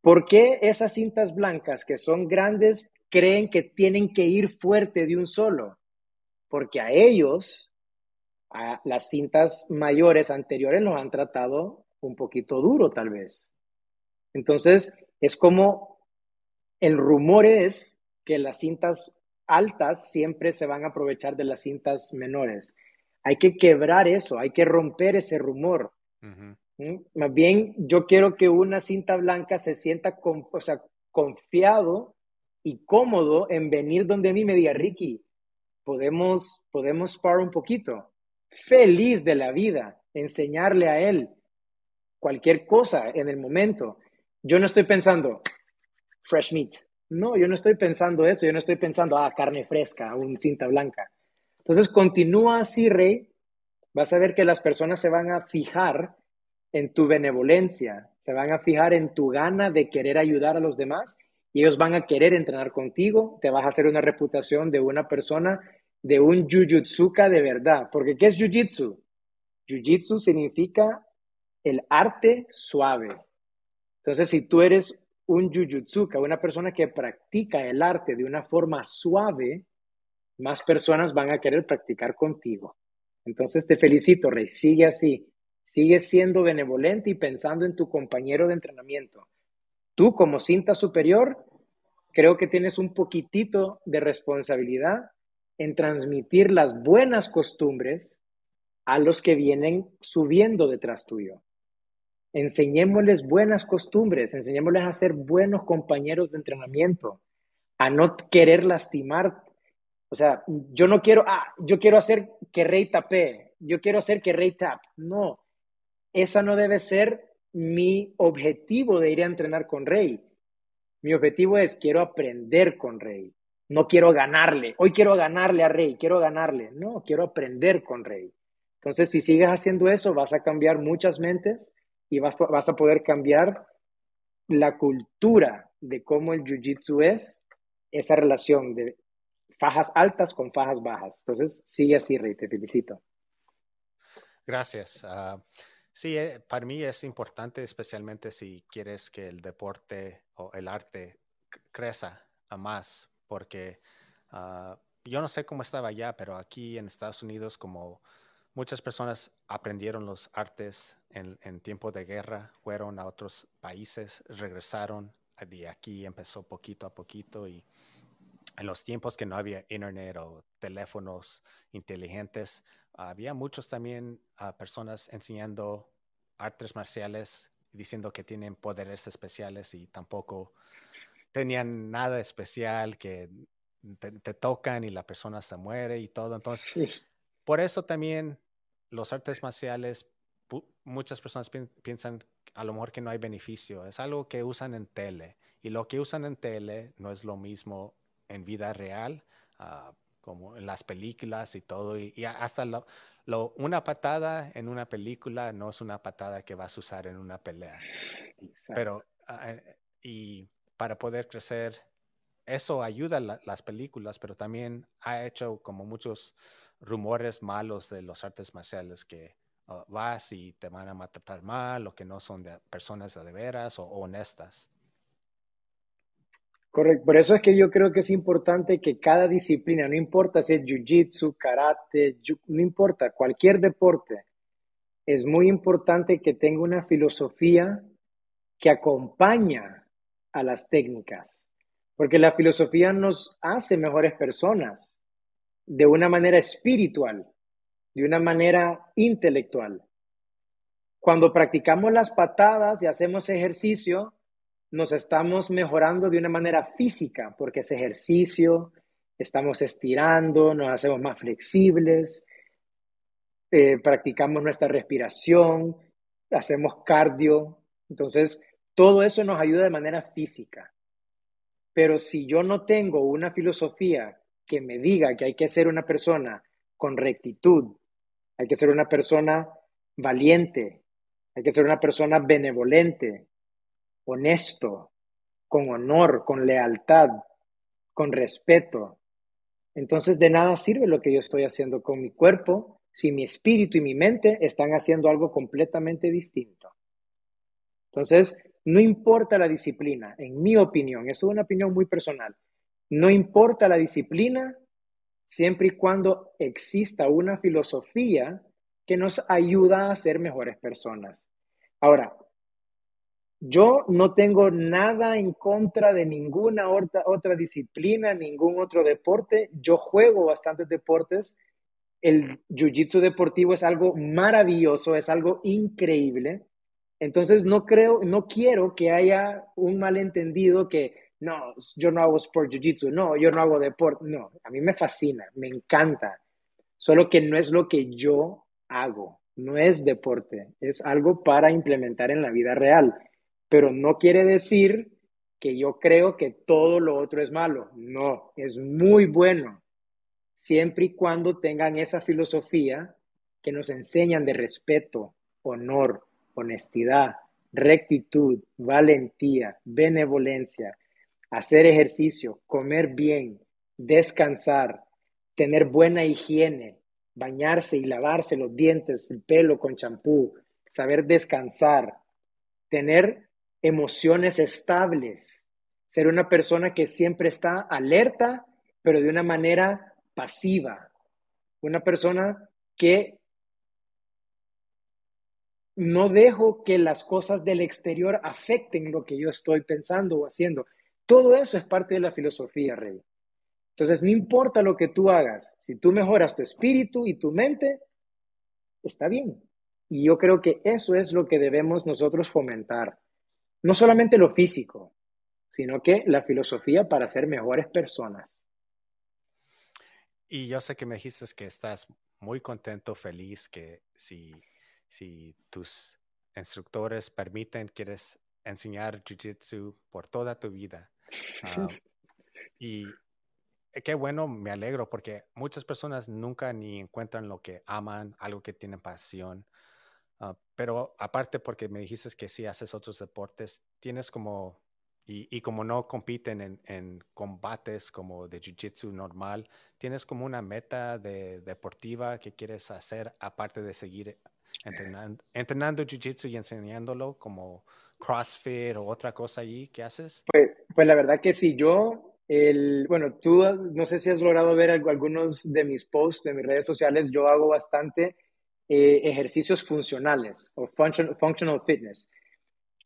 ¿Por qué esas cintas blancas que son grandes creen que tienen que ir fuerte de un solo? Porque a ellos, a las cintas mayores anteriores, los han tratado un poquito duro tal vez. Entonces, es como el rumor es que las cintas altas siempre se van a aprovechar de las cintas menores. Hay que quebrar eso, hay que romper ese rumor. ¿Mm? Más bien, yo quiero que una cinta blanca se sienta con, o sea, confiado y cómodo en venir donde a mí me diga, Ricky, podemos, podemos parar un poquito. Feliz de la vida, enseñarle a él cualquier cosa en el momento. Yo no estoy pensando, fresh meat. No, yo no estoy pensando eso, yo no estoy pensando, ah, carne fresca, un cinta blanca. Entonces, continúa así, Rey. Vas a ver que las personas se van a fijar en tu benevolencia, se van a fijar en tu gana de querer ayudar a los demás y ellos van a querer entrenar contigo, te vas a hacer una reputación de una persona, de un jujutsuka de verdad. Porque ¿qué es jujitsu? Jujitsu significa el arte suave. Entonces, si tú eres un jujutsuka, una persona que practica el arte de una forma suave, más personas van a querer practicar contigo. Entonces te felicito, Rey, sigue así, sigue siendo benevolente y pensando en tu compañero de entrenamiento. Tú como cinta superior, creo que tienes un poquitito de responsabilidad en transmitir las buenas costumbres a los que vienen subiendo detrás tuyo. Enseñémosles buenas costumbres, enseñémosles a ser buenos compañeros de entrenamiento, a no querer lastimar. O sea, yo no quiero, ah, yo quiero hacer que Rey tape, yo quiero hacer que Rey tap. No, esa no debe ser mi objetivo de ir a entrenar con Rey. Mi objetivo es quiero aprender con Rey. No quiero ganarle. Hoy quiero ganarle a Rey, quiero ganarle. No, quiero aprender con Rey. Entonces, si sigues haciendo eso, vas a cambiar muchas mentes y vas, vas a poder cambiar la cultura de cómo el jiu-jitsu es, esa relación de fajas altas con fajas bajas. Entonces, sigue así, Rey, te felicito. Gracias. Uh, sí, eh, para mí es importante, especialmente si quieres que el deporte o el arte crezca a más, porque uh, yo no sé cómo estaba allá, pero aquí en Estados Unidos, como Muchas personas aprendieron los artes en, en tiempo de guerra, fueron a otros países, regresaron, de aquí empezó poquito a poquito y en los tiempos que no había internet o teléfonos inteligentes, había muchos también uh, personas enseñando artes marciales, diciendo que tienen poderes especiales y tampoco tenían nada especial, que te, te tocan y la persona se muere y todo. Entonces, sí. Por eso también los artes marciales, muchas personas piensan a lo mejor que no hay beneficio. Es algo que usan en tele y lo que usan en tele no es lo mismo en vida real, uh, como en las películas y todo. Y, y hasta lo, lo, una patada en una película no es una patada que vas a usar en una pelea. Exacto. Pero, uh, y para poder crecer, eso ayuda a la, las películas, pero también ha hecho como muchos rumores malos de los artes marciales que uh, vas y te van a maltratar mal o que no son de personas de veras o, honestas. Correcto, por eso es que yo creo que es importante que cada disciplina, no importa si es jiu-jitsu, karate, no importa, cualquier deporte, es muy importante que tenga una filosofía que acompaña a las técnicas, porque la filosofía nos hace mejores personas de una manera espiritual, de una manera intelectual. Cuando practicamos las patadas y hacemos ejercicio, nos estamos mejorando de una manera física, porque ese ejercicio, estamos estirando, nos hacemos más flexibles, eh, practicamos nuestra respiración, hacemos cardio. Entonces, todo eso nos ayuda de manera física. Pero si yo no tengo una filosofía que me diga que hay que ser una persona con rectitud, hay que ser una persona valiente, hay que ser una persona benevolente, honesto, con honor, con lealtad, con respeto. entonces de nada sirve lo que yo estoy haciendo con mi cuerpo si mi espíritu y mi mente están haciendo algo completamente distinto. Entonces, no importa la disciplina, en mi opinión, eso es una opinión muy personal, no importa la disciplina siempre y cuando exista una filosofía que nos ayuda a ser mejores personas. Ahora, yo no tengo nada en contra de ninguna otra, otra disciplina, ningún otro deporte. Yo juego bastantes deportes. El jiu-jitsu deportivo es algo maravilloso, es algo increíble. Entonces no creo, no quiero que haya un malentendido que no, yo no hago sport jiu-jitsu, no, yo no hago deporte. No, a mí me fascina, me encanta. Solo que no es lo que yo hago, no es deporte, es algo para implementar en la vida real pero no quiere decir que yo creo que todo lo otro es malo. No, es muy bueno, siempre y cuando tengan esa filosofía que nos enseñan de respeto, honor, honestidad, rectitud, valentía, benevolencia, hacer ejercicio, comer bien, descansar, tener buena higiene, bañarse y lavarse los dientes, el pelo con champú, saber descansar, tener emociones estables, ser una persona que siempre está alerta, pero de una manera pasiva, una persona que no dejo que las cosas del exterior afecten lo que yo estoy pensando o haciendo. Todo eso es parte de la filosofía, Rey. Entonces, no importa lo que tú hagas, si tú mejoras tu espíritu y tu mente, está bien. Y yo creo que eso es lo que debemos nosotros fomentar no solamente lo físico, sino que la filosofía para ser mejores personas. Y yo sé que me dijiste que estás muy contento, feliz, que si, si tus instructores permiten, quieres enseñar Jiu-Jitsu por toda tu vida. Ah, y qué bueno, me alegro porque muchas personas nunca ni encuentran lo que aman, algo que tienen pasión. Ah, pero aparte, porque me dijiste que si haces otros deportes, tienes como, y, como no compiten en, combates como de jiu-jitsu normal, tienes como una meta de, deportiva que quieres hacer aparte de seguir entrenando, entrenando jiu-jitsu y enseñándolo como CrossFit o otra cosa allí que haces? Pues, pues la verdad que sí, yo, el, bueno, tú no sé si has logrado ver algunos de mis posts de mis redes sociales, yo hago bastante eh, ejercicios funcionales o functional fitness.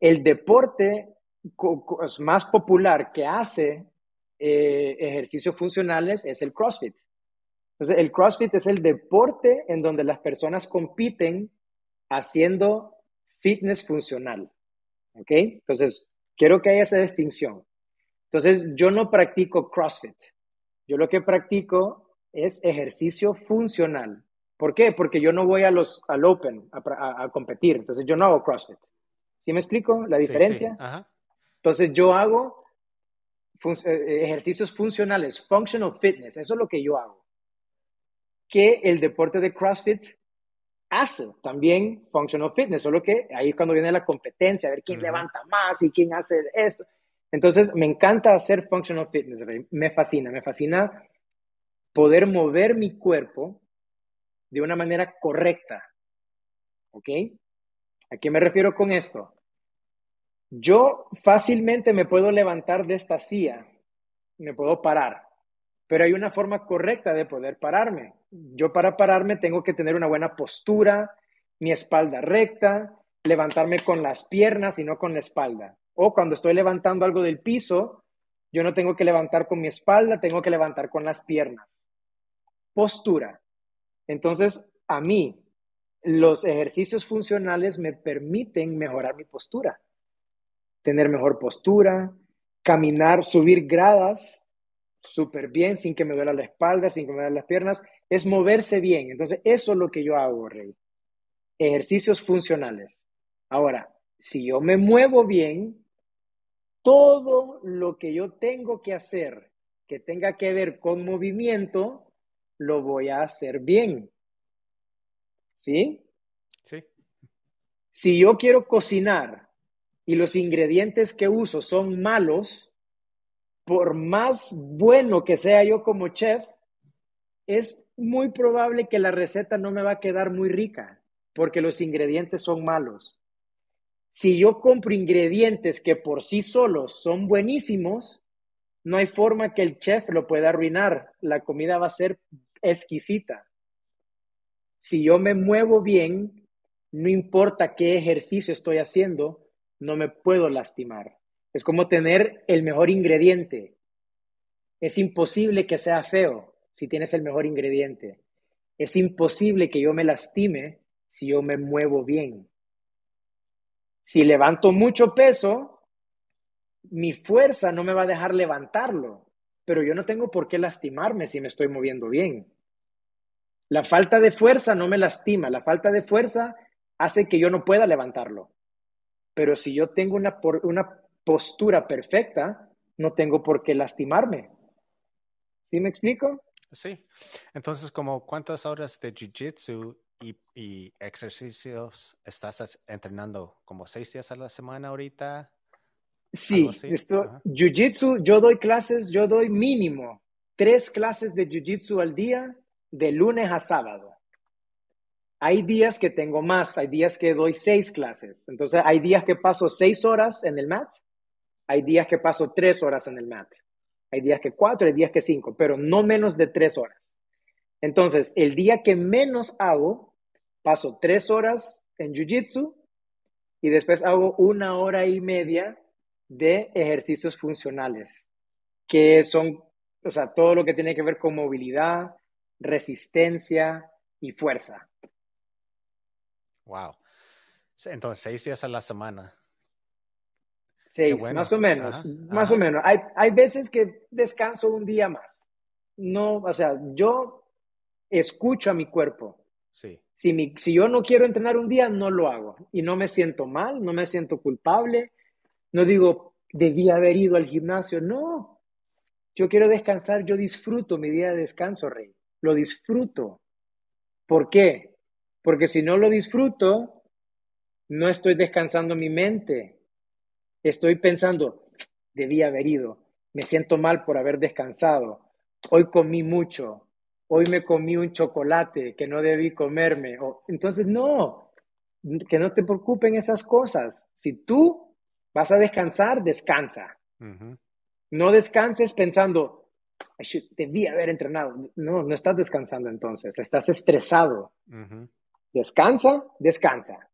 El deporte más popular que hace eh, ejercicios funcionales es el CrossFit. Entonces, el CrossFit es el deporte en donde las personas compiten haciendo fitness funcional. ¿Ok? Entonces, quiero que haya esa distinción. Entonces, yo no practico CrossFit. Yo lo que practico es ejercicio funcional. ¿Por qué? Porque yo no voy a los, al Open a, competir, entonces yo no hago CrossFit. ¿Sí me explico la diferencia? Entonces yo hago eh, ejercicios funcionales, functional fitness, eso es lo que yo hago. Que el deporte de CrossFit hace también functional fitness, solo que ahí es cuando viene la competencia, a ver quién levanta más y quién hace esto. Entonces, me encanta hacer functional fitness, me fascina, me fascina poder mover mi cuerpo de una manera correcta. ¿Ok? ¿A qué me refiero con esto? Yo fácilmente me puedo levantar de esta silla, me puedo parar, pero hay una forma correcta de poder pararme. Yo para pararme tengo que tener una buena postura, mi espalda recta, levantarme con las piernas y no con la espalda. O cuando estoy levantando algo del piso, yo no tengo que levantar con mi espalda, tengo que levantar con las piernas. Postura. Entonces, a mí, los ejercicios funcionales me permiten mejorar mi postura, tener mejor postura, caminar, subir gradas súper bien sin que me duela la espalda, sin que me duela las piernas, es moverse bien. Entonces, eso es lo que yo hago, Rey. Ejercicios funcionales. Ahora, si yo me muevo bien, todo lo que yo tengo que hacer que tenga que ver con movimiento, lo voy a hacer bien. ¿Sí? Sí. Si yo quiero cocinar y los ingredientes que uso son malos, por más bueno que sea yo como chef, es muy probable que la receta no me va a quedar muy rica porque los ingredientes son malos. Si yo compro ingredientes que por sí solos son buenísimos, no hay forma que el chef lo pueda arruinar. La comida va a ser exquisita. Si yo me muevo bien, no importa qué ejercicio estoy haciendo, no me puedo lastimar. Es como tener el mejor ingrediente. Es imposible que sea feo si tienes el mejor ingrediente. Es imposible que yo me lastime si yo me muevo bien. Si levanto mucho peso, mi fuerza no me va a dejar levantarlo, pero yo no tengo por qué lastimarme si me estoy moviendo bien. La falta de fuerza no me lastima, la falta de fuerza hace que yo no pueda levantarlo. Pero si yo tengo una, una postura perfecta, no tengo por qué lastimarme. ¿Sí me explico? Sí. Entonces, como cuántas horas de Jiu-Jitsu y, ejercicios estás entrenando? ¿Como seis días a la semana ahorita? Sí, esto, Jiu-Jitsu, yo doy clases, yo doy mínimo tres clases de Jiu-Jitsu al día, de lunes a sábado. Hay días que tengo más, hay días que doy seis clases. Entonces, hay días que paso seis horas en el mat, hay días que paso tres horas en el mat. Hay días que cuatro, hay días que cinco, pero no menos de tres horas. Entonces, el día que menos hago, paso tres horas en Jiu-Jitsu y después hago una hora y media de ejercicios funcionales, que son, o sea, todo lo que tiene que ver con movilidad, resistencia y fuerza. Wow. Entonces, seis días a la semana. Seis, más o menos, más o menos. Hay, hay veces que descanso un día más. No, o sea, yo escucho a mi cuerpo. Sí. Si, mi, si yo no quiero entrenar un día, no lo hago. Y no me siento mal, no me siento culpable. No digo, debí haber ido al gimnasio. No. Yo quiero descansar, yo disfruto mi día de descanso, Rey. Lo disfruto. ¿Por qué? Porque si no lo disfruto, no estoy descansando mi mente. Estoy pensando, debí haber ido. Me siento mal por haber descansado. Hoy comí mucho hoy me comí un chocolate que no debí comerme. entonces, no, que no te preocupen esas cosas. Si tú vas a descansar, descansa. No descanses pensando, debí haber entrenado. No, no estás descansando entonces, estás estresado. Descansa, descansa.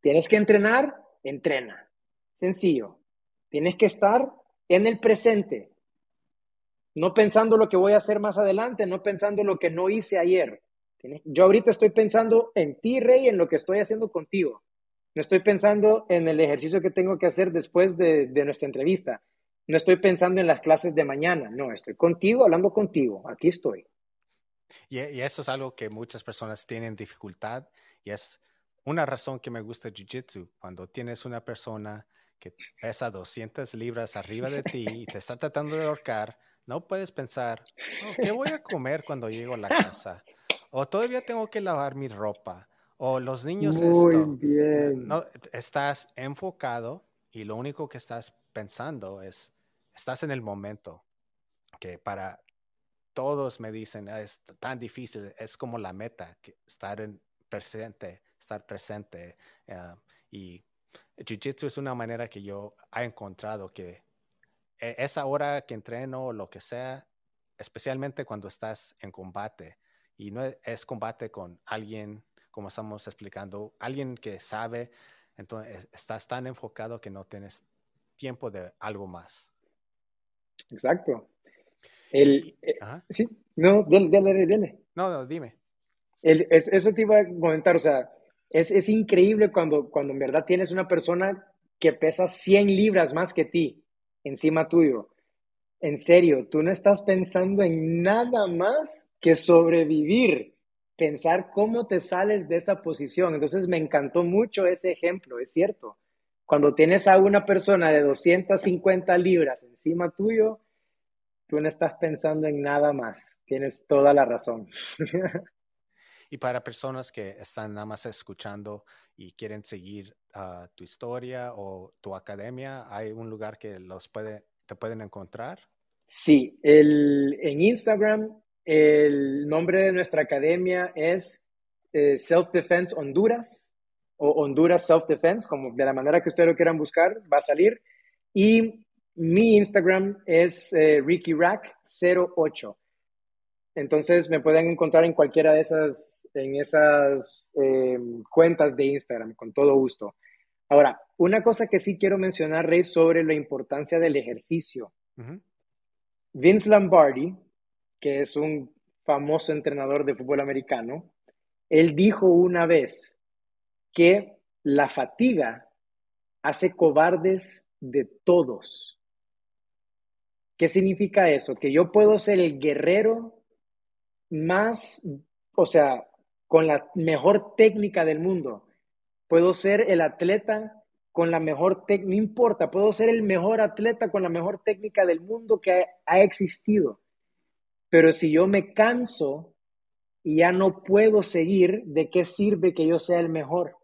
Tienes que entrenar, entrena. Sencillo. Tienes que estar en el presente no pensando lo que voy a hacer más adelante, no pensando lo que no hice ayer. Yo ahorita estoy pensando en ti, Rey, en lo que estoy haciendo contigo. No estoy pensando en el ejercicio que tengo que hacer después de, nuestra entrevista. No estoy pensando en las clases de mañana. No, estoy contigo, hablando contigo. Aquí estoy. Y, y eso es algo que muchas personas tienen dificultad y es una razón que me gusta Jiu-Jitsu. Cuando tienes una persona que pesa 200 libras arriba de ti y te está tratando de ahorcar, no puedes pensar, oh, ¿qué voy a comer cuando llego a la casa? O todavía tengo que lavar mi ropa. O los niños Muy Bien. No, estás enfocado y lo único que estás pensando es, estás en el momento. Que para todos me dicen, ah, es tan difícil, es como la meta, que estar en presente, estar presente. Ah, y Jiu-Jitsu es una manera que yo he encontrado que e, esa hora que entreno o lo que sea, especialmente cuando estás en combate y no es, combate con alguien, como estamos explicando, alguien que sabe, entonces estás tan enfocado que no tienes tiempo de algo más. Exacto. El, eh, sí, no, dele, dele, dele. No, no, dime. El, es, eso te iba a comentar, o sea, es, es increíble cuando, cuando en verdad tienes una persona que pesa 100 libras más que ti encima tuyo. En serio, tú no estás pensando en nada más que sobrevivir, pensar cómo te sales de esa posición. Entonces me encantó mucho ese ejemplo, es cierto. Cuando tienes a una persona de 250 libras encima tuyo, tú no estás pensando en nada más. Tienes toda la razón. y para personas que están nada más escuchando y quieren seguir uh, tu historia o tu academia, ¿hay un lugar que los puede, te pueden encontrar? Sí, el, en Instagram el nombre de nuestra academia es eh, Self Defense Honduras o Honduras Self Defense, como de la manera que ustedes lo quieran buscar, va a salir. Y mi Instagram es eh, RickyRack08. Entonces me pueden encontrar en cualquiera de esas, en esas eh, cuentas de Instagram, con todo gusto. Ahora, una cosa que sí quiero mencionar, Rey, sobre la importancia del ejercicio. Vince Lombardi, que es un famoso entrenador de fútbol americano, él dijo una vez que la fatiga hace cobardes de todos. ¿Qué significa eso? Que yo puedo ser el guerrero más, o sea, con la mejor técnica del mundo. Puedo ser el atleta con la mejor técnica, no importa, puedo ser el mejor atleta con la mejor técnica del mundo que ha existido. Pero si yo me canso y ya no puedo seguir, ¿de qué sirve que yo sea el mejor?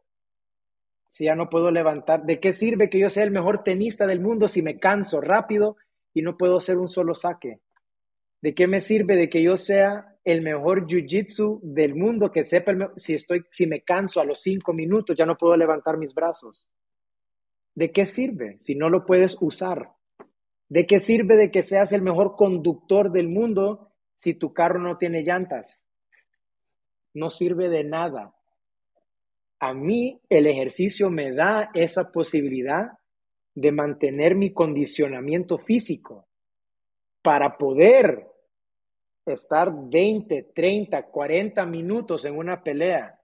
Si ya no puedo levantar, ¿de qué sirve que yo sea el mejor tenista del mundo si me canso rápido y no puedo hacer un solo saque? ¿De qué me sirve de que yo sea el mejor jiu-jitsu del mundo, que sepa si estoy, si me canso a los cinco minutos, ya no puedo levantar mis brazos? ¿De qué sirve si no lo puedes usar? ¿De qué sirve de que seas el mejor conductor del mundo si tu carro no tiene llantas? No sirve de nada. A mí el ejercicio me da esa posibilidad de mantener mi condicionamiento físico para poder estar 20, 30, 40 minutos en una pelea,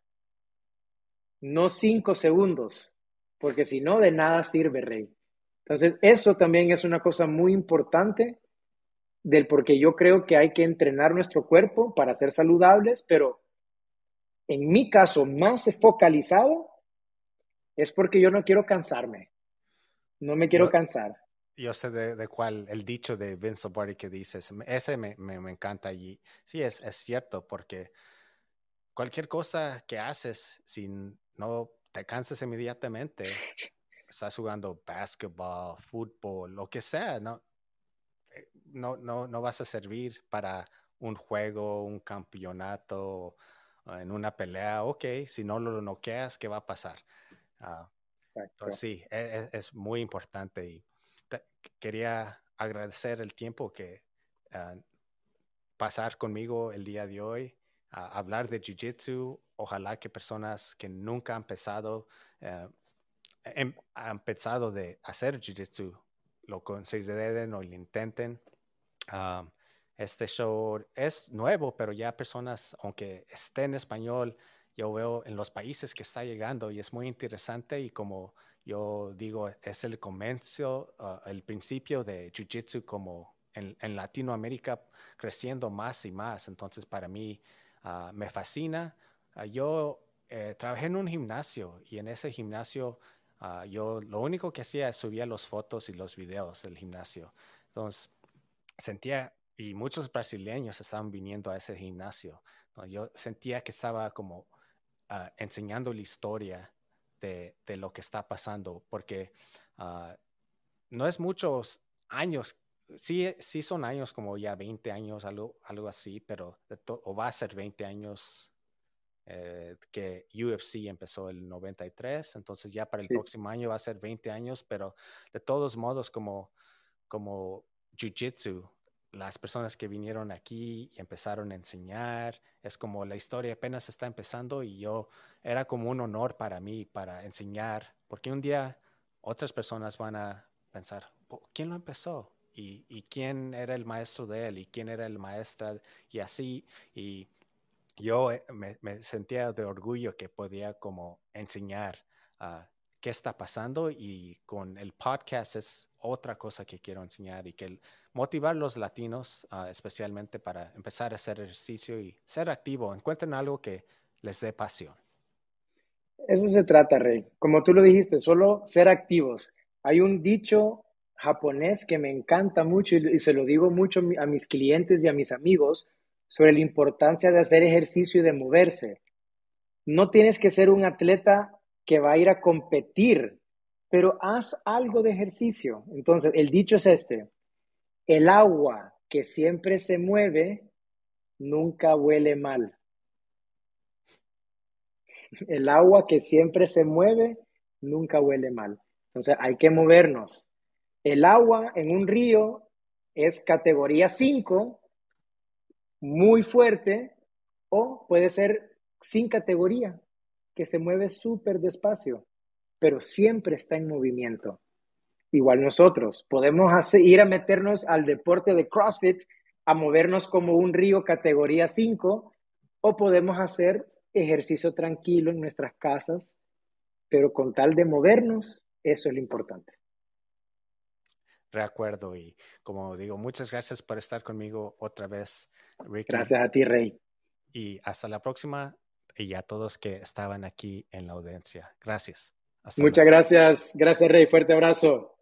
no 5 segundos, porque si no, de nada sirve, Rey. Entonces, eso también es una cosa muy importante del porque yo creo que hay que entrenar nuestro cuerpo para ser saludables, pero en mi caso más focalizado es porque yo no quiero cansarme. No me quiero cansar. Yo sé de, cuál, el dicho de Vince Lombardi que dices, ese me, me, encanta y sí, es, es cierto, porque cualquier cosa que haces, si no te cansas inmediatamente, estás jugando básquetbol, fútbol, lo que sea, no, eh, no, no, no vas a servir para un juego, un campeonato, en una pelea, ok, si no lo noqueas, ¿qué va a pasar? Uh, sí, es, es, muy importante y quería agradecer el tiempo que uh, pasar conmigo el día de hoy, a hablar de Jiu-Jitsu. Ojalá que personas que nunca han empezado, uh, em, han empezado de hacer Jiu-Jitsu, lo consideren o lo intenten. Um, este show es nuevo, pero ya personas, aunque esté en español, yo veo en los países que está llegando y es muy interesante y como yo digo, es el comienzo, ah, el principio de Jiu-Jitsu como en, Latinoamérica creciendo más y más. Entonces, para mí ah, me fascina. Ah, yo eh, trabajé en un gimnasio y en ese gimnasio yo lo único que hacía es subía las fotos y los videos del gimnasio. Entonces, sentía y muchos brasileños estaban viniendo a ese gimnasio. Yo sentía que estaba como enseñando la historia de, de, lo que está pasando, porque uh, no es muchos años, sí, sí son años como ya 20 años, algo, algo así, pero o va a ser 20 años eh, que UFC empezó el 93, entonces ya para el próximo año va a ser 20 años, pero de todos modos como, como Jiu-Jitsu las personas que vinieron aquí y empezaron a enseñar, es como la historia apenas está empezando y yo era como un honor para mí para enseñar, porque un día otras personas van a pensar, oh, ¿quién lo empezó? Y, quién era el maestro de él y quién era el maestro y así. Y yo eh, me, sentía de orgullo que podía como enseñar uh, qué está pasando y con el podcast es otra cosa que quiero enseñar y que motivar los latinos ah, especialmente para empezar a hacer ejercicio y ser activo, encuentren algo que les dé pasión. Eso se trata, Rey. Como tú lo dijiste, solo ser activos. Hay un dicho japonés que me encanta mucho y se lo digo mucho a mis clientes y a mis amigos sobre la importancia de hacer ejercicio y de moverse. No tienes que ser un atleta que va a ir a competir, pero haz algo de ejercicio. Entonces, el dicho es este, el agua que siempre se mueve nunca huele mal. El agua que siempre se mueve nunca huele mal. Entonces hay que movernos. El agua en un río es categoría 5, muy fuerte, o puede ser sin categoría, que se mueve súper despacio, pero siempre está en movimiento. Igual nosotros podemos ir a meternos al deporte de CrossFit, a movernos como un río categoría 5, o podemos hacer ejercicio tranquilo en nuestras casas, pero con tal de movernos, eso es lo importante. Recuerdo y como digo, muchas gracias por estar conmigo otra vez, Ricky. Gracias a ti, Rey. Y hasta la próxima y a todos que estaban aquí en la audiencia. Gracias. Muchas gracias. Gracias, Rey. Fuerte abrazo.